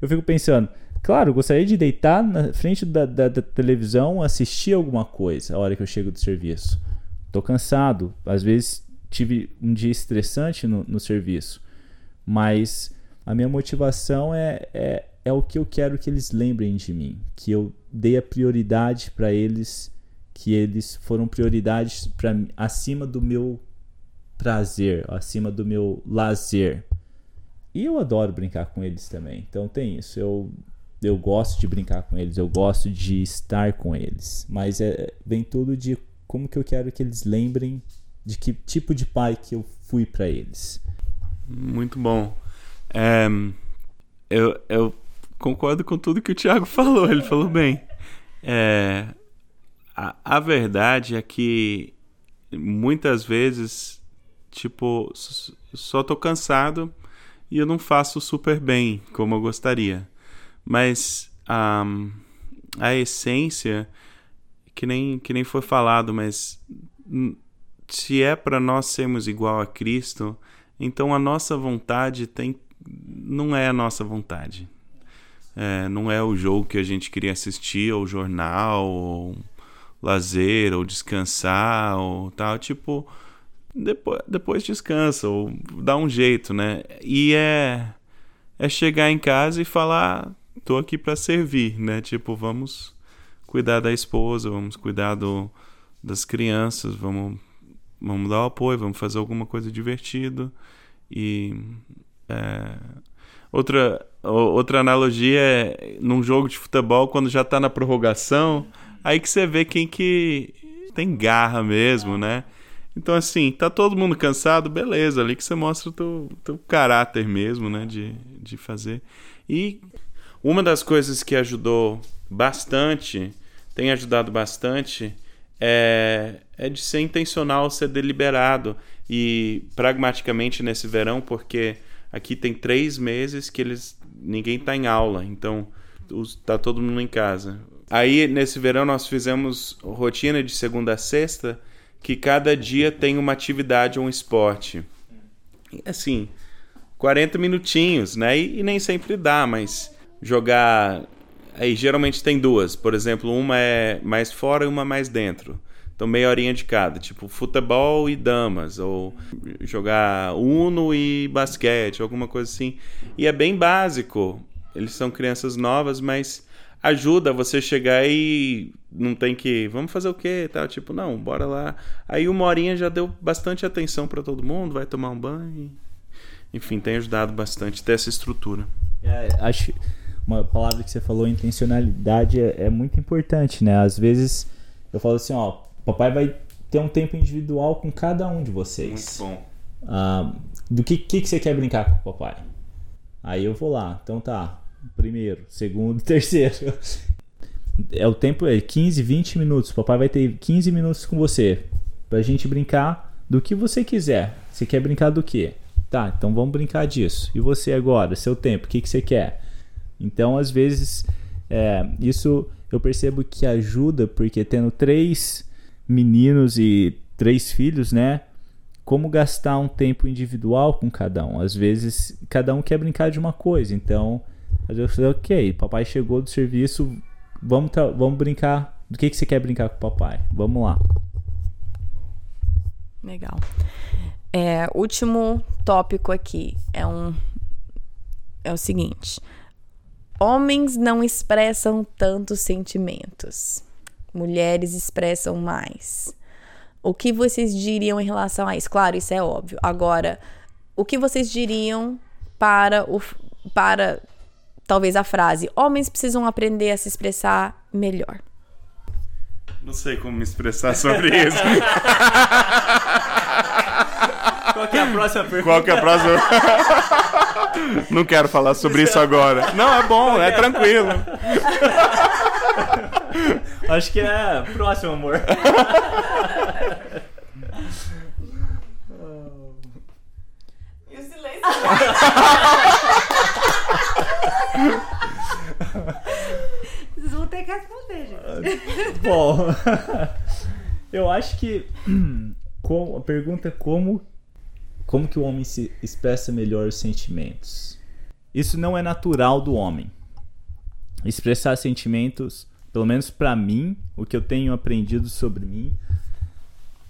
Eu fico pensando, claro, gostaria de deitar na frente da, da, da televisão, assistir alguma coisa a hora que eu chego do serviço. Tô cansado, às vezes tive um dia estressante no, no serviço, mas a minha motivação é, é, é o que eu quero que eles lembrem de mim, que eu dei a prioridade para eles, que eles foram prioridades para acima do meu prazer, acima do meu lazer. E eu adoro brincar com eles também. Então tem isso. Eu eu gosto de brincar com eles, eu gosto de estar com eles, mas é, vem tudo de como que eu quero que eles lembrem de que tipo de pai que eu fui para eles. Muito bom. Eu, eu concordo com tudo que o Thiago falou, ele falou bem. É, a, a verdade é que muitas vezes, tipo, só tô cansado e eu não faço super bem como eu gostaria. Mas um, a essência, que nem, que nem foi falado, mas se é para nós sermos igual a Cristo, então a nossa vontade tem, não é a nossa vontade. É, não é o jogo que a gente queria assistir, ou jornal, ou lazer, ou descansar, ou tal. Tipo, depois, depois descansa, ou dá um jeito, né? E é, é chegar em casa e falar: tô aqui para servir, né? Tipo, vamos cuidar da esposa, vamos cuidar do, das crianças, vamos, vamos dar o apoio, vamos fazer alguma coisa divertida. E. É, outra, outra analogia é num jogo de futebol, quando já tá na prorrogação, aí que você vê quem que tem garra mesmo, né? Então, assim, tá todo mundo cansado, beleza, ali que você mostra o teu, teu caráter mesmo, né, de, de fazer. E uma das coisas que ajudou bastante, tem ajudado bastante, é, é de ser intencional, ser deliberado. E pragmaticamente nesse verão, porque aqui tem três meses que eles ninguém tá em aula, então tá todo mundo em casa. Aí nesse verão nós fizemos rotina de segunda a sexta que cada dia tem uma atividade, um esporte. Assim, 40 minutinhos, né? E, e, nem sempre dá, mas jogar. Aí geralmente tem duas. Por exemplo, uma é mais fora e uma mais dentro. Então, meia horinha de cada. Tipo, futebol e damas. Ou jogar uno e basquete, alguma coisa assim. E é bem básico. Eles são crianças novas, mas ajuda você chegar e não tem que, vamos fazer o quê? Tá, tipo, não, bora lá. Aí uma horinha já deu bastante atenção para todo mundo, vai tomar um banho. Enfim, tem ajudado bastante ter essa estrutura. É, acho uma palavra que você falou, intencionalidade, é, é, muito importante, né? Às vezes eu falo assim, ó, papai vai ter um tempo individual com cada um de vocês. Muito bom. Ah, do que, que, que você quer brincar com o papai? Aí eu vou lá, então tá, primeiro, segundo, terceiro. É o tempo é 15, 20 minutos. O papai vai ter 15 minutos com você pra gente brincar do que você quiser. Você quer brincar do quê? Tá, então vamos brincar disso. E você agora, seu tempo, o que, que você quer? Então, às vezes, é, isso eu percebo que ajuda, porque tendo três meninos e três filhos, né? Como gastar um tempo individual com cada um? Às vezes, cada um quer brincar de uma coisa, então mas eu falei, ok, papai chegou do serviço, vamos, vamos brincar. Do que, que você quer brincar com o papai? Vamos lá. Legal. É, último tópico aqui é um é o seguinte: homens não expressam tantos sentimentos, mulheres expressam mais. O que vocês diriam em relação a isso? Claro, isso é óbvio. Agora, o que vocês diriam para o para talvez a frase: homens precisam aprender a se expressar melhor. Não sei como me expressar sobre isso. Qual é a próxima pergunta? Qual que é a próxima? Não quero falar sobre isso agora. Não, é bom, é tranquilo. Acho que é próximo, amor. E o silêncio? Vocês vão ter que responder, gente. Bom, eu acho que com, a pergunta é como como que o homem se expressa melhor os sentimentos. Isso não é natural do homem. Expressar sentimentos, pelo menos para mim, o que eu tenho aprendido sobre mim,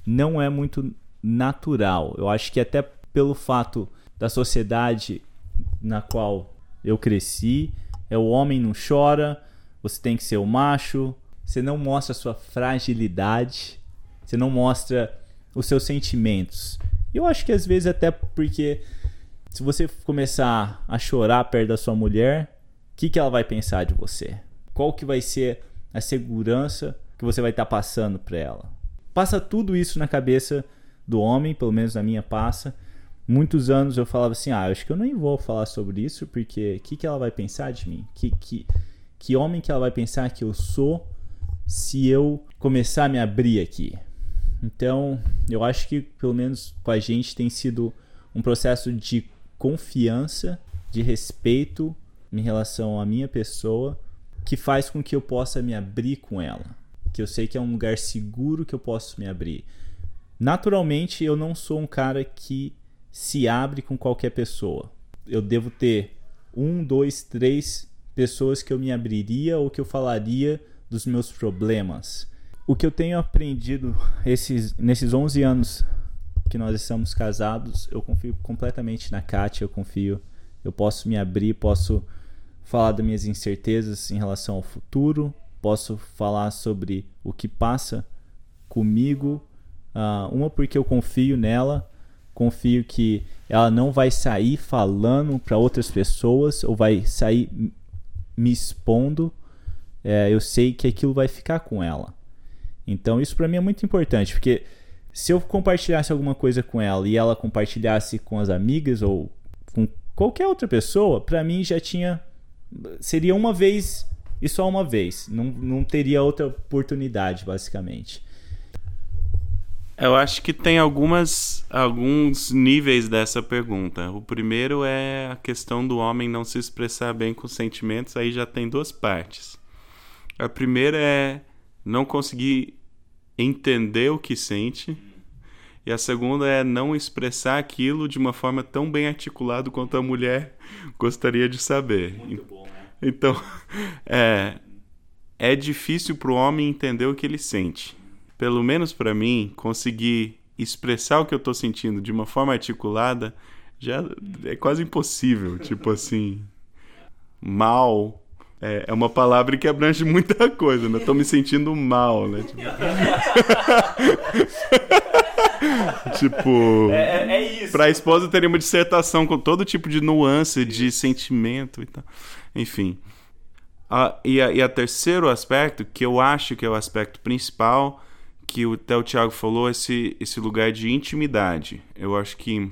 não é muito natural. Eu acho que até pelo fato da sociedade na qual eu cresci, é o homem não chora, você tem que ser o macho, você não mostra a sua fragilidade, você não mostra os seus sentimentos. Eu acho que às vezes até porque se você começar a chorar perto da sua mulher, o que, que ela vai pensar de você? Qual que vai ser a segurança que você vai estar tá passando para ela? Passa tudo isso na cabeça do homem, pelo menos na minha passa, muitos anos eu falava assim: ah, acho que eu nem vou falar sobre isso, porque o que, que ela vai pensar de mim? Que, que, que homem que ela vai pensar que eu sou se eu começar a me abrir aqui? Então, eu acho que pelo menos com a gente tem sido um processo de confiança, de respeito em relação à minha pessoa, que faz com que eu possa me abrir com ela. Que eu sei que é um lugar seguro que eu posso me abrir. Naturalmente, eu não sou um cara que se abre com qualquer pessoa. Eu devo ter um, dois, três pessoas que eu me abriria ou que eu falaria dos meus problemas. O que eu tenho aprendido esses, nesses 11 anos que nós estamos casados, eu confio completamente na Kátia, eu confio, eu posso me abrir, posso falar das minhas incertezas em relação ao futuro, posso falar sobre o que passa comigo. Uh, uma porque eu confio nela, confio que ela não vai sair falando para outras pessoas ou vai sair me expondo. É, eu sei que aquilo vai ficar com ela. Então isso para mim é muito importante, porque se eu compartilhasse alguma coisa com ela e ela compartilhasse com as amigas ou com qualquer outra pessoa, para mim já tinha seria uma vez e só uma vez, não, não teria outra oportunidade basicamente. Eu acho que tem algumas alguns níveis dessa pergunta. O primeiro é a questão do homem não se expressar bem com sentimentos, aí já tem duas partes. A primeira é não conseguir entender o que sente. E a segunda é não expressar aquilo de uma forma tão bem articulada quanto a mulher gostaria de saber. Bom, né? Então, é, é difícil para o homem entender o que ele sente pelo menos para mim, conseguir expressar o que eu tô sentindo de uma forma articulada já é quase impossível. tipo assim, mal é, é, uma palavra que abrange muita coisa, né? Tô me sentindo mal, né? Tipo, tipo é, é, é isso. Pra esposa teria uma dissertação com todo tipo de nuance, de sentimento e tal. Enfim. Ah, e, a, e a terceiro aspecto, que eu acho que é o aspecto principal, que até o Tiago falou, esse, esse lugar de intimidade. Eu acho que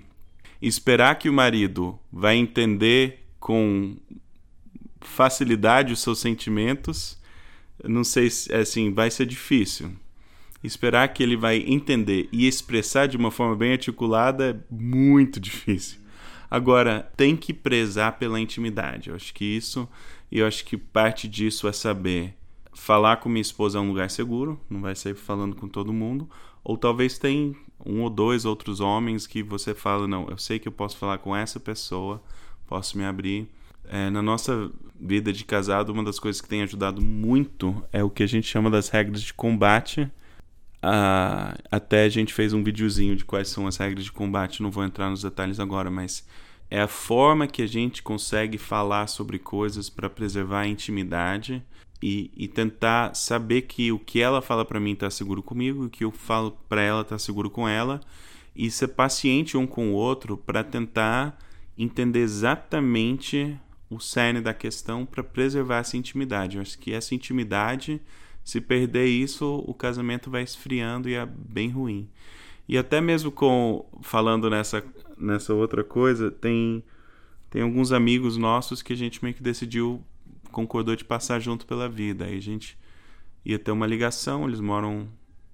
esperar que o marido vai entender com facilidade os seus sentimentos, não sei se assim, vai ser difícil. Esperar que ele vai entender e expressar de uma forma bem articulada é muito difícil. Agora, tem que prezar pela intimidade. Eu acho que isso, e eu acho que parte disso é saber falar com minha esposa é um lugar seguro, não vai sair falando com todo mundo. Ou talvez tem um ou dois outros homens que você fala, não, eu sei que eu posso falar com essa pessoa, posso me abrir. É, na nossa vida de casado, uma das coisas que tem ajudado muito é o que a gente chama das regras de combate. Até a gente fez um videozinho de quais são as regras de combate, não vou entrar nos detalhes agora, mas é a forma que a gente consegue falar sobre coisas para preservar a intimidade e, e tentar saber que o que ela fala para mim está seguro comigo, o que eu falo para ela está seguro com ela, e ser paciente um com o outro para tentar entender exatamente o cerne da questão para preservar essa intimidade. Eu acho que essa intimidade, se perder isso, o casamento vai esfriando e é bem ruim. E até mesmo com falando nessa nessa outra coisa, tem tem alguns amigos nossos que a gente meio que decidiu concordou de passar junto pela vida. Aí a gente ia ter uma ligação, eles moram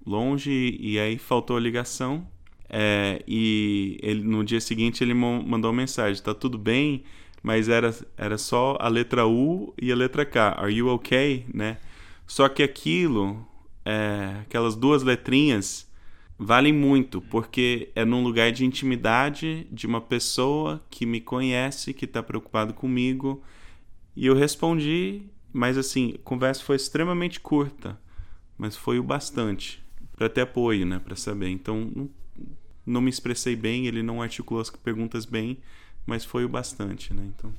longe e aí faltou a ligação. É, e ele, no dia seguinte ele mandou uma mensagem: tá tudo bem, mas era, era só a letra U e a letra K. Are you okay? Né? Só que aquilo, é, aquelas duas letrinhas, valem muito, porque é num lugar de intimidade de uma pessoa que me conhece, que está preocupado comigo e eu respondi, mas assim, a conversa foi extremamente curta, mas foi o bastante para ter apoio, né, para saber. Então, não, me expressei bem, ele não articulou as perguntas bem, mas foi o bastante, né? Então,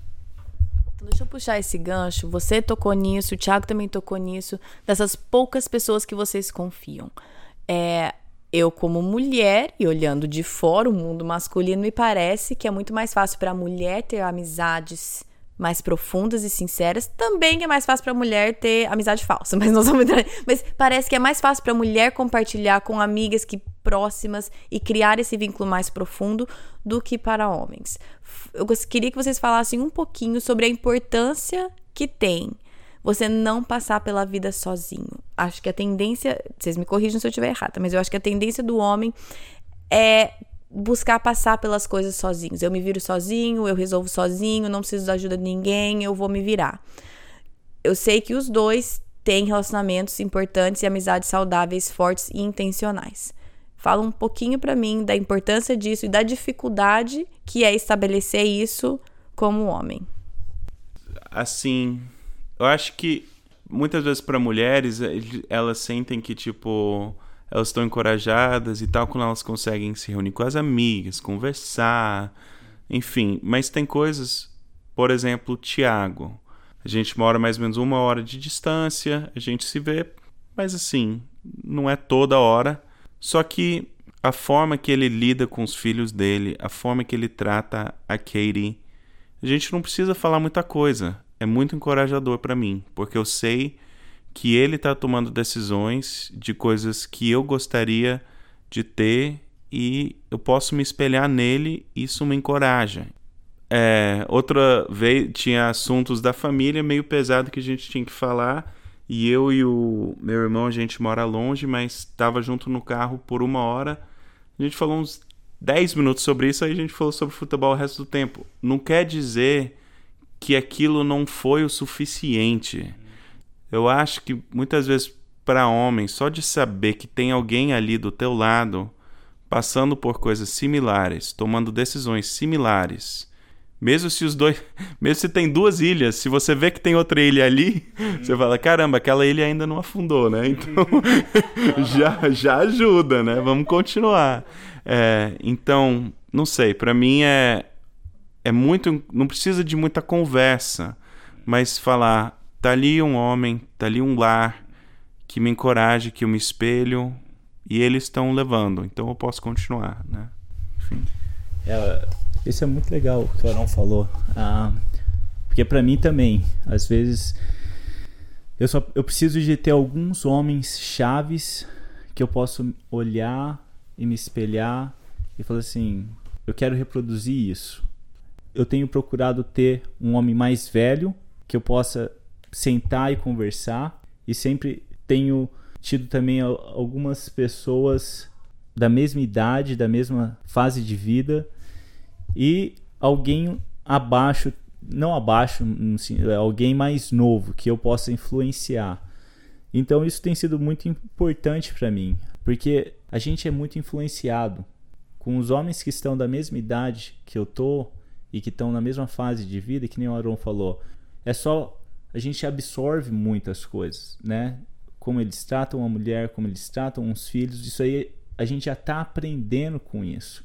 então Deixa eu puxar esse gancho. Você tocou nisso, o Thiago também tocou nisso, dessas poucas pessoas que vocês confiam. É, eu, como mulher, e olhando de fora o mundo masculino, me parece que é muito mais fácil para a mulher ter amizades mais profundas e sinceras, também é mais fácil para mulher ter amizade falsa, mas nós vamos mas parece que é mais fácil para mulher compartilhar com amigas que próximas e criar esse vínculo mais profundo do que para homens. Eu queria que vocês falassem um pouquinho sobre a importância que tem você não passar pela vida sozinho. Acho que a tendência, vocês me corrijam se eu estiver errada, mas eu acho que a tendência do homem é buscar passar pelas coisas sozinhos. Eu me viro sozinho, eu resolvo sozinho, não preciso da ajuda de ninguém, eu vou me virar. Eu sei que os dois têm relacionamentos importantes e amizades saudáveis, fortes e intencionais. Fala um pouquinho para mim da importância disso e da dificuldade que é estabelecer isso como homem. Assim, eu acho que muitas vezes para mulheres elas sentem que tipo elas estão encorajadas e tal quando elas conseguem se reunir com as amigas, conversar, enfim. Mas tem coisas, por exemplo, Tiago. A gente mora mais ou menos uma hora de distância, a gente se vê, mas assim, não é toda hora. Só que a forma que ele lida com os filhos dele, a forma que ele trata a Katie, a gente não precisa falar muita coisa. É muito encorajador para mim, porque eu sei que ele está tomando decisões de coisas que eu gostaria de ter e eu posso me espelhar nele, isso me encoraja. É, outra vez tinha assuntos da família meio pesado que a gente tinha que falar e eu e o meu irmão a gente mora longe, mas estava junto no carro por uma hora. A gente falou uns 10 minutos sobre isso, aí a gente falou sobre futebol o resto do tempo. Não quer dizer que aquilo não foi o suficiente eu acho que muitas vezes para homens, só de saber que tem alguém ali do teu lado, passando por coisas similares, tomando decisões similares, mesmo se os dois, mesmo se tem duas ilhas, se você vê que tem outra ilha ali, você fala, caramba, aquela ilha ainda não afundou, né? Então já já ajuda, né? Vamos continuar. É, então, não sei, para mim é é muito, não precisa de muita conversa, mas falar Tá ali um homem, tá ali um lar que me encoraja, que eu me espelho e eles estão levando, então eu posso continuar, né? Enfim. É, isso é muito legal o que o Arão falou, ah, porque para mim também, às vezes eu só eu preciso de ter alguns homens chaves que eu posso olhar e me espelhar e falar assim, eu quero reproduzir isso. Eu tenho procurado ter um homem mais velho que eu possa sentar e conversar. E sempre tenho tido também algumas pessoas da mesma idade, da mesma fase de vida e alguém abaixo, não abaixo, assim, alguém mais novo que eu possa influenciar. Então isso tem sido muito importante para mim, porque a gente é muito influenciado com os homens que estão da mesma idade que eu tô e que estão na mesma fase de vida, que nem o Aaron falou. É só a gente absorve muitas coisas, né? Como eles tratam a mulher, como eles tratam os filhos, isso aí a gente já está aprendendo com isso.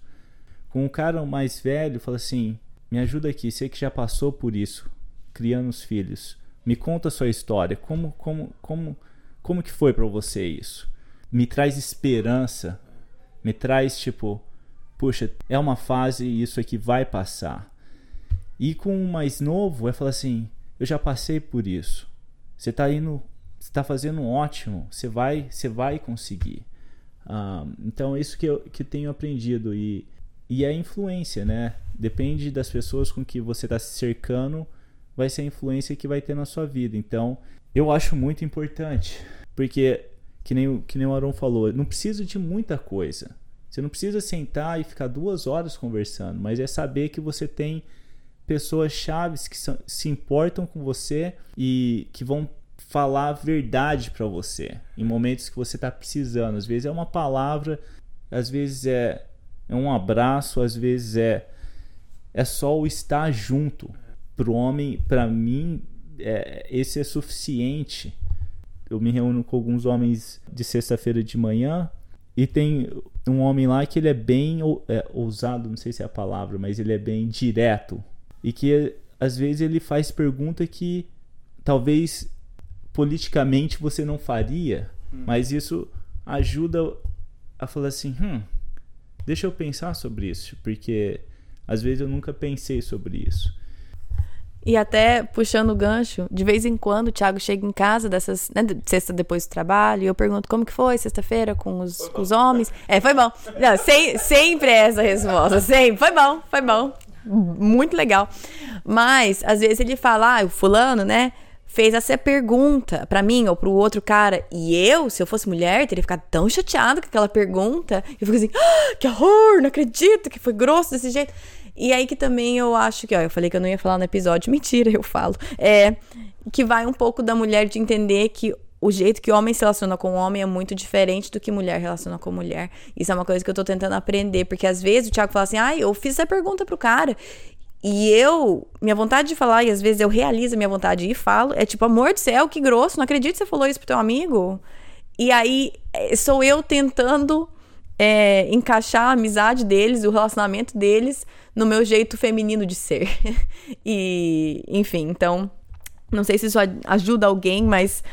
Com um cara mais velho, fala assim: me ajuda aqui, sei que já passou por isso, criando os filhos. Me conta a sua história, como, como, como, como que foi para você isso? Me traz esperança, me traz tipo, puxa, é uma fase e isso aqui vai passar. E com o mais novo, vai falar assim: eu já passei por isso. Você está indo, está fazendo um ótimo. Você vai, você vai conseguir. Ah, então isso que eu que tenho aprendido e e é influência, né? Depende das pessoas com que você está se cercando, vai ser a influência que vai ter na sua vida. Então eu acho muito importante, porque que nem que nem o Aaron falou, não precisa de muita coisa. Você não precisa sentar e ficar duas horas conversando, mas é saber que você tem pessoas chaves que se importam com você e que vão falar a verdade para você em momentos que você está precisando. Às vezes é uma palavra, às vezes é, é um abraço, às vezes é é só o estar junto. Para o homem, para mim, é, esse é suficiente. Eu me reúno com alguns homens de sexta-feira de manhã e tem um homem lá que ele é bem é, ousado, não sei se é a palavra, mas ele é bem direto e que às vezes ele faz pergunta que talvez politicamente você não faria, hum. mas isso ajuda a falar assim, hum, deixa eu pensar sobre isso, porque às vezes eu nunca pensei sobre isso. E até puxando o gancho, de vez em quando o Thiago chega em casa dessas, né, sexta depois do trabalho, e eu pergunto como que foi sexta-feira com os, com os homens. É, foi bom. Não, sem, sempre é essa resposta, sempre. Foi bom, foi bom muito legal. Mas, às vezes ele fala, ah, o fulano, né? Fez essa pergunta para mim ou pro outro cara, e eu, se eu fosse mulher, teria ficado tão chateada com aquela pergunta. Eu fico assim, ah, que horror, não acredito que foi grosso desse jeito. E aí que também eu acho que, ó, eu falei que eu não ia falar no episódio, mentira, eu falo. É que vai um pouco da mulher de entender que o jeito que homem se relaciona com homem é muito diferente do que mulher relaciona com mulher. Isso é uma coisa que eu tô tentando aprender, porque às vezes o Thiago fala assim: "Ah, eu fiz essa pergunta pro cara". E eu, minha vontade de falar, e às vezes eu realizo a minha vontade e falo, é tipo, amor do céu, que grosso, não acredito que você falou isso pro teu amigo. E aí é, sou eu tentando é, encaixar a amizade deles, o relacionamento deles no meu jeito feminino de ser. e, enfim, então, não sei se isso ajuda alguém, mas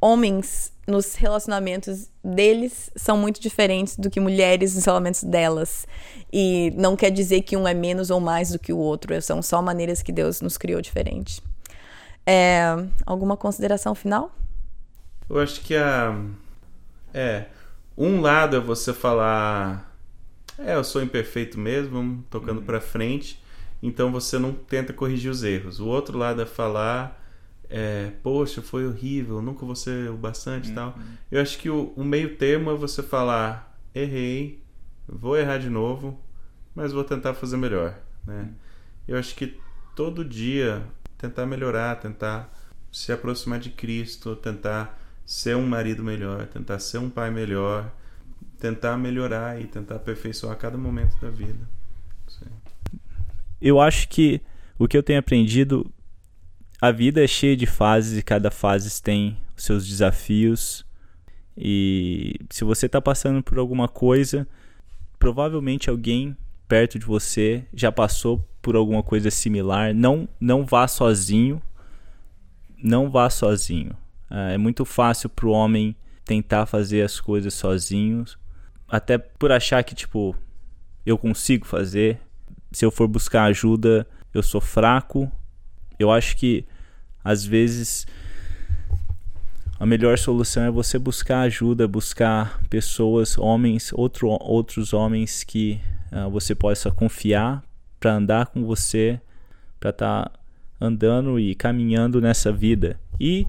homens nos relacionamentos deles são muito diferentes do que mulheres nos relacionamentos delas. E não quer dizer que um é menos ou mais do que o outro, são só maneiras que Deus nos criou diferente. É, alguma consideração final? Eu acho que a. É. Um lado é você falar. É, eu sou imperfeito mesmo, tocando uhum. para frente. Então você não tenta corrigir os erros. O outro lado é falar é, poxa, foi horrível, nunca vou ser o bastante e tal. Uhum. Eu acho que o, o, meio termo é você falar, errei, vou errar de novo, mas vou tentar fazer melhor, né? Uhum. Eu acho que todo dia tentar melhorar, tentar se aproximar de Cristo, tentar ser um marido melhor, tentar ser um pai melhor, tentar melhorar e tentar aperfeiçoar a cada momento da vida. Sim. Eu acho que o que eu tenho aprendido a vida é cheia de fases e cada fase tem os seus desafios. E se você está passando por alguma coisa, provavelmente alguém perto de você já passou por alguma coisa similar. Não, não vá sozinho. Não vá sozinho. Ah, é muito fácil para o homem tentar fazer as coisas sozinho, até por achar que tipo eu consigo fazer. Se eu for buscar ajuda, eu sou fraco eu acho que às vezes a melhor solução é você buscar ajuda, buscar pessoas, homens, outro, outros homens que uh, você possa confiar para andar com você, para estar tá andando e caminhando nessa vida e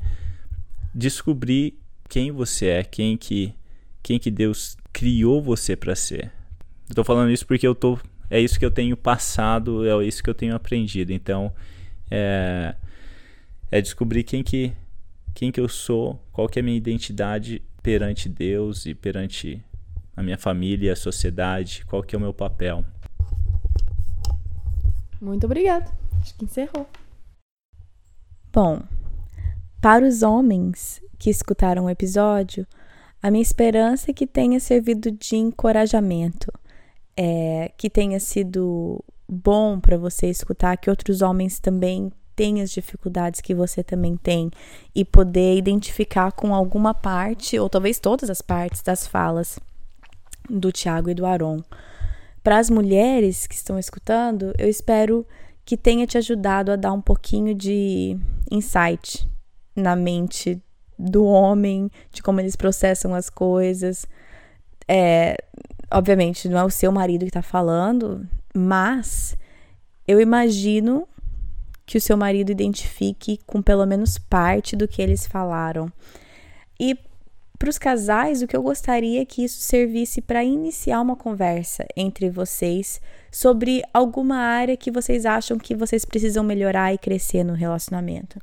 descobrir quem você é, quem que quem que Deus criou você para ser. Estou falando isso porque eu tô é isso que eu tenho passado, é isso que eu tenho aprendido. Então, é, é descobrir quem que, quem que eu sou, qual que é a minha identidade perante Deus e perante a minha família, a sociedade, qual que é o meu papel. Muito obrigada. Acho que encerrou. Bom, para os homens que escutaram o episódio, a minha esperança é que tenha servido de encorajamento, é, que tenha sido bom para você escutar que outros homens também têm as dificuldades que você também tem e poder identificar com alguma parte, ou talvez todas as partes das falas do Tiago e do Aron. Para as mulheres que estão escutando, eu espero que tenha te ajudado a dar um pouquinho de insight na mente do homem, de como eles processam as coisas. É, obviamente, não é o seu marido que está falando, mas eu imagino que o seu marido identifique com pelo menos parte do que eles falaram. E para os casais, o que eu gostaria é que isso servisse para iniciar uma conversa entre vocês sobre alguma área que vocês acham que vocês precisam melhorar e crescer no relacionamento.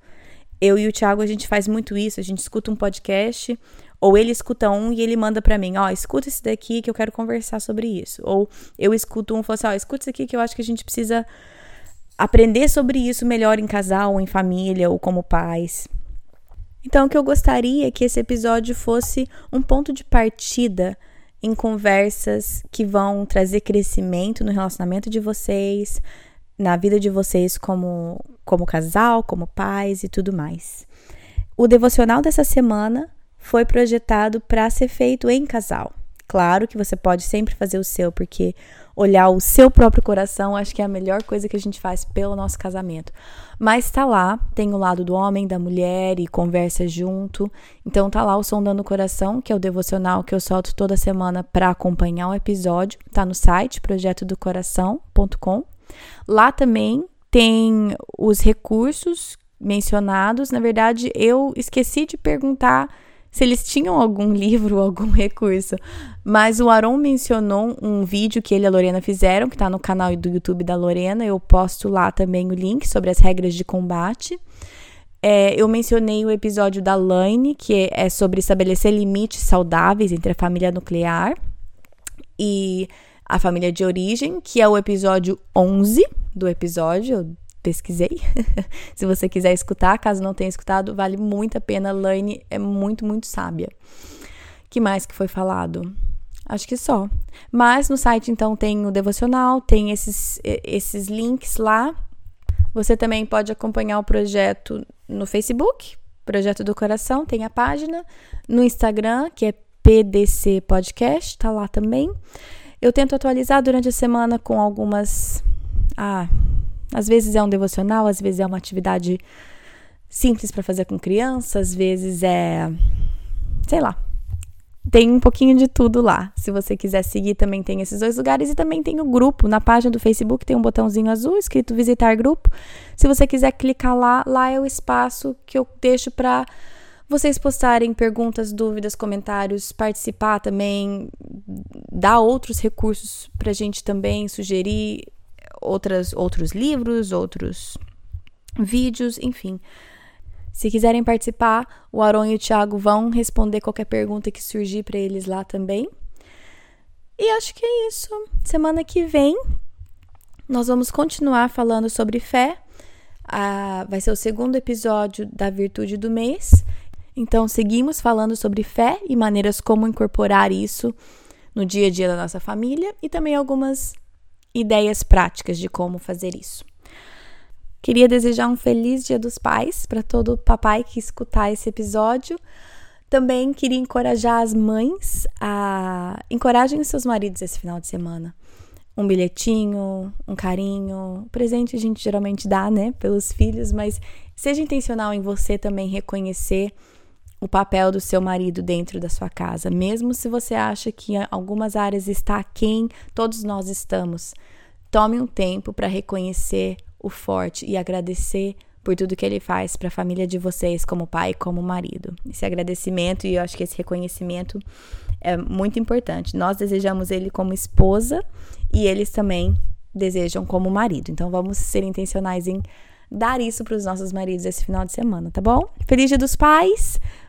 Eu e o Thiago, a gente faz muito isso, a gente escuta um podcast ou ele escuta um e ele manda para mim, ó, oh, escuta esse daqui que eu quero conversar sobre isso. Ou eu escuto um e falo assim, ó, oh, escuta isso aqui que eu acho que a gente precisa aprender sobre isso melhor em casal, ou em família, ou como pais. Então, o que eu gostaria é que esse episódio fosse um ponto de partida em conversas que vão trazer crescimento no relacionamento de vocês, na vida de vocês como, como casal, como pais e tudo mais. O devocional dessa semana foi projetado para ser feito em casal. Claro que você pode sempre fazer o seu, porque olhar o seu próprio coração acho que é a melhor coisa que a gente faz pelo nosso casamento. Mas tá lá, tem o lado do homem, da mulher e conversa junto. Então tá lá o Sondando o Coração, que é o devocional que eu solto toda semana para acompanhar o episódio. Tá no site projetodocoração.com. Lá também tem os recursos mencionados. Na verdade, eu esqueci de perguntar se eles tinham algum livro, algum recurso. Mas o Aron mencionou um vídeo que ele e a Lorena fizeram, que está no canal do YouTube da Lorena. Eu posto lá também o link sobre as regras de combate. É, eu mencionei o episódio da Laine, que é sobre estabelecer limites saudáveis entre a família nuclear e a família de origem, que é o episódio 11 do episódio. Eu pesquisei. Se você quiser escutar, caso não tenha escutado, vale muito a pena. Laine é muito, muito sábia. que mais que foi falado? Acho que só. Mas no site, então, tem o devocional, tem esses, esses links lá. Você também pode acompanhar o projeto no Facebook, Projeto do Coração, tem a página. No Instagram, que é PDC Podcast, tá lá também. Eu tento atualizar durante a semana com algumas. Ah, às vezes é um devocional, às vezes é uma atividade simples para fazer com criança, às vezes é. sei lá. Tem um pouquinho de tudo lá. Se você quiser seguir, também tem esses dois lugares e também tem o grupo. Na página do Facebook tem um botãozinho azul escrito visitar grupo. Se você quiser clicar lá, lá é o espaço que eu deixo para vocês postarem perguntas, dúvidas, comentários, participar também, dar outros recursos para a gente também, sugerir outras, outros livros, outros vídeos, enfim. Se quiserem participar, o Aron e o Thiago vão responder qualquer pergunta que surgir para eles lá também. E acho que é isso. Semana que vem nós vamos continuar falando sobre fé. Ah, vai ser o segundo episódio da Virtude do Mês. Então, seguimos falando sobre fé e maneiras como incorporar isso no dia a dia da nossa família e também algumas ideias práticas de como fazer isso. Queria desejar um feliz Dia dos Pais para todo papai que escutar esse episódio. Também queria encorajar as mães a encorajem seus maridos esse final de semana. Um bilhetinho, um carinho, presente a gente geralmente dá, né, pelos filhos, mas seja intencional em você também reconhecer o papel do seu marido dentro da sua casa, mesmo se você acha que em algumas áreas está quem todos nós estamos. Tome um tempo para reconhecer o forte e agradecer por tudo que ele faz para a família de vocês, como pai e como marido. Esse agradecimento e eu acho que esse reconhecimento é muito importante. Nós desejamos ele como esposa e eles também desejam como marido. Então vamos ser intencionais em dar isso para os nossos maridos esse final de semana, tá bom? Feliz Dia dos Pais.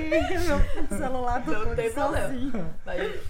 meu celular tocou Não tem problema. sozinho. Vai.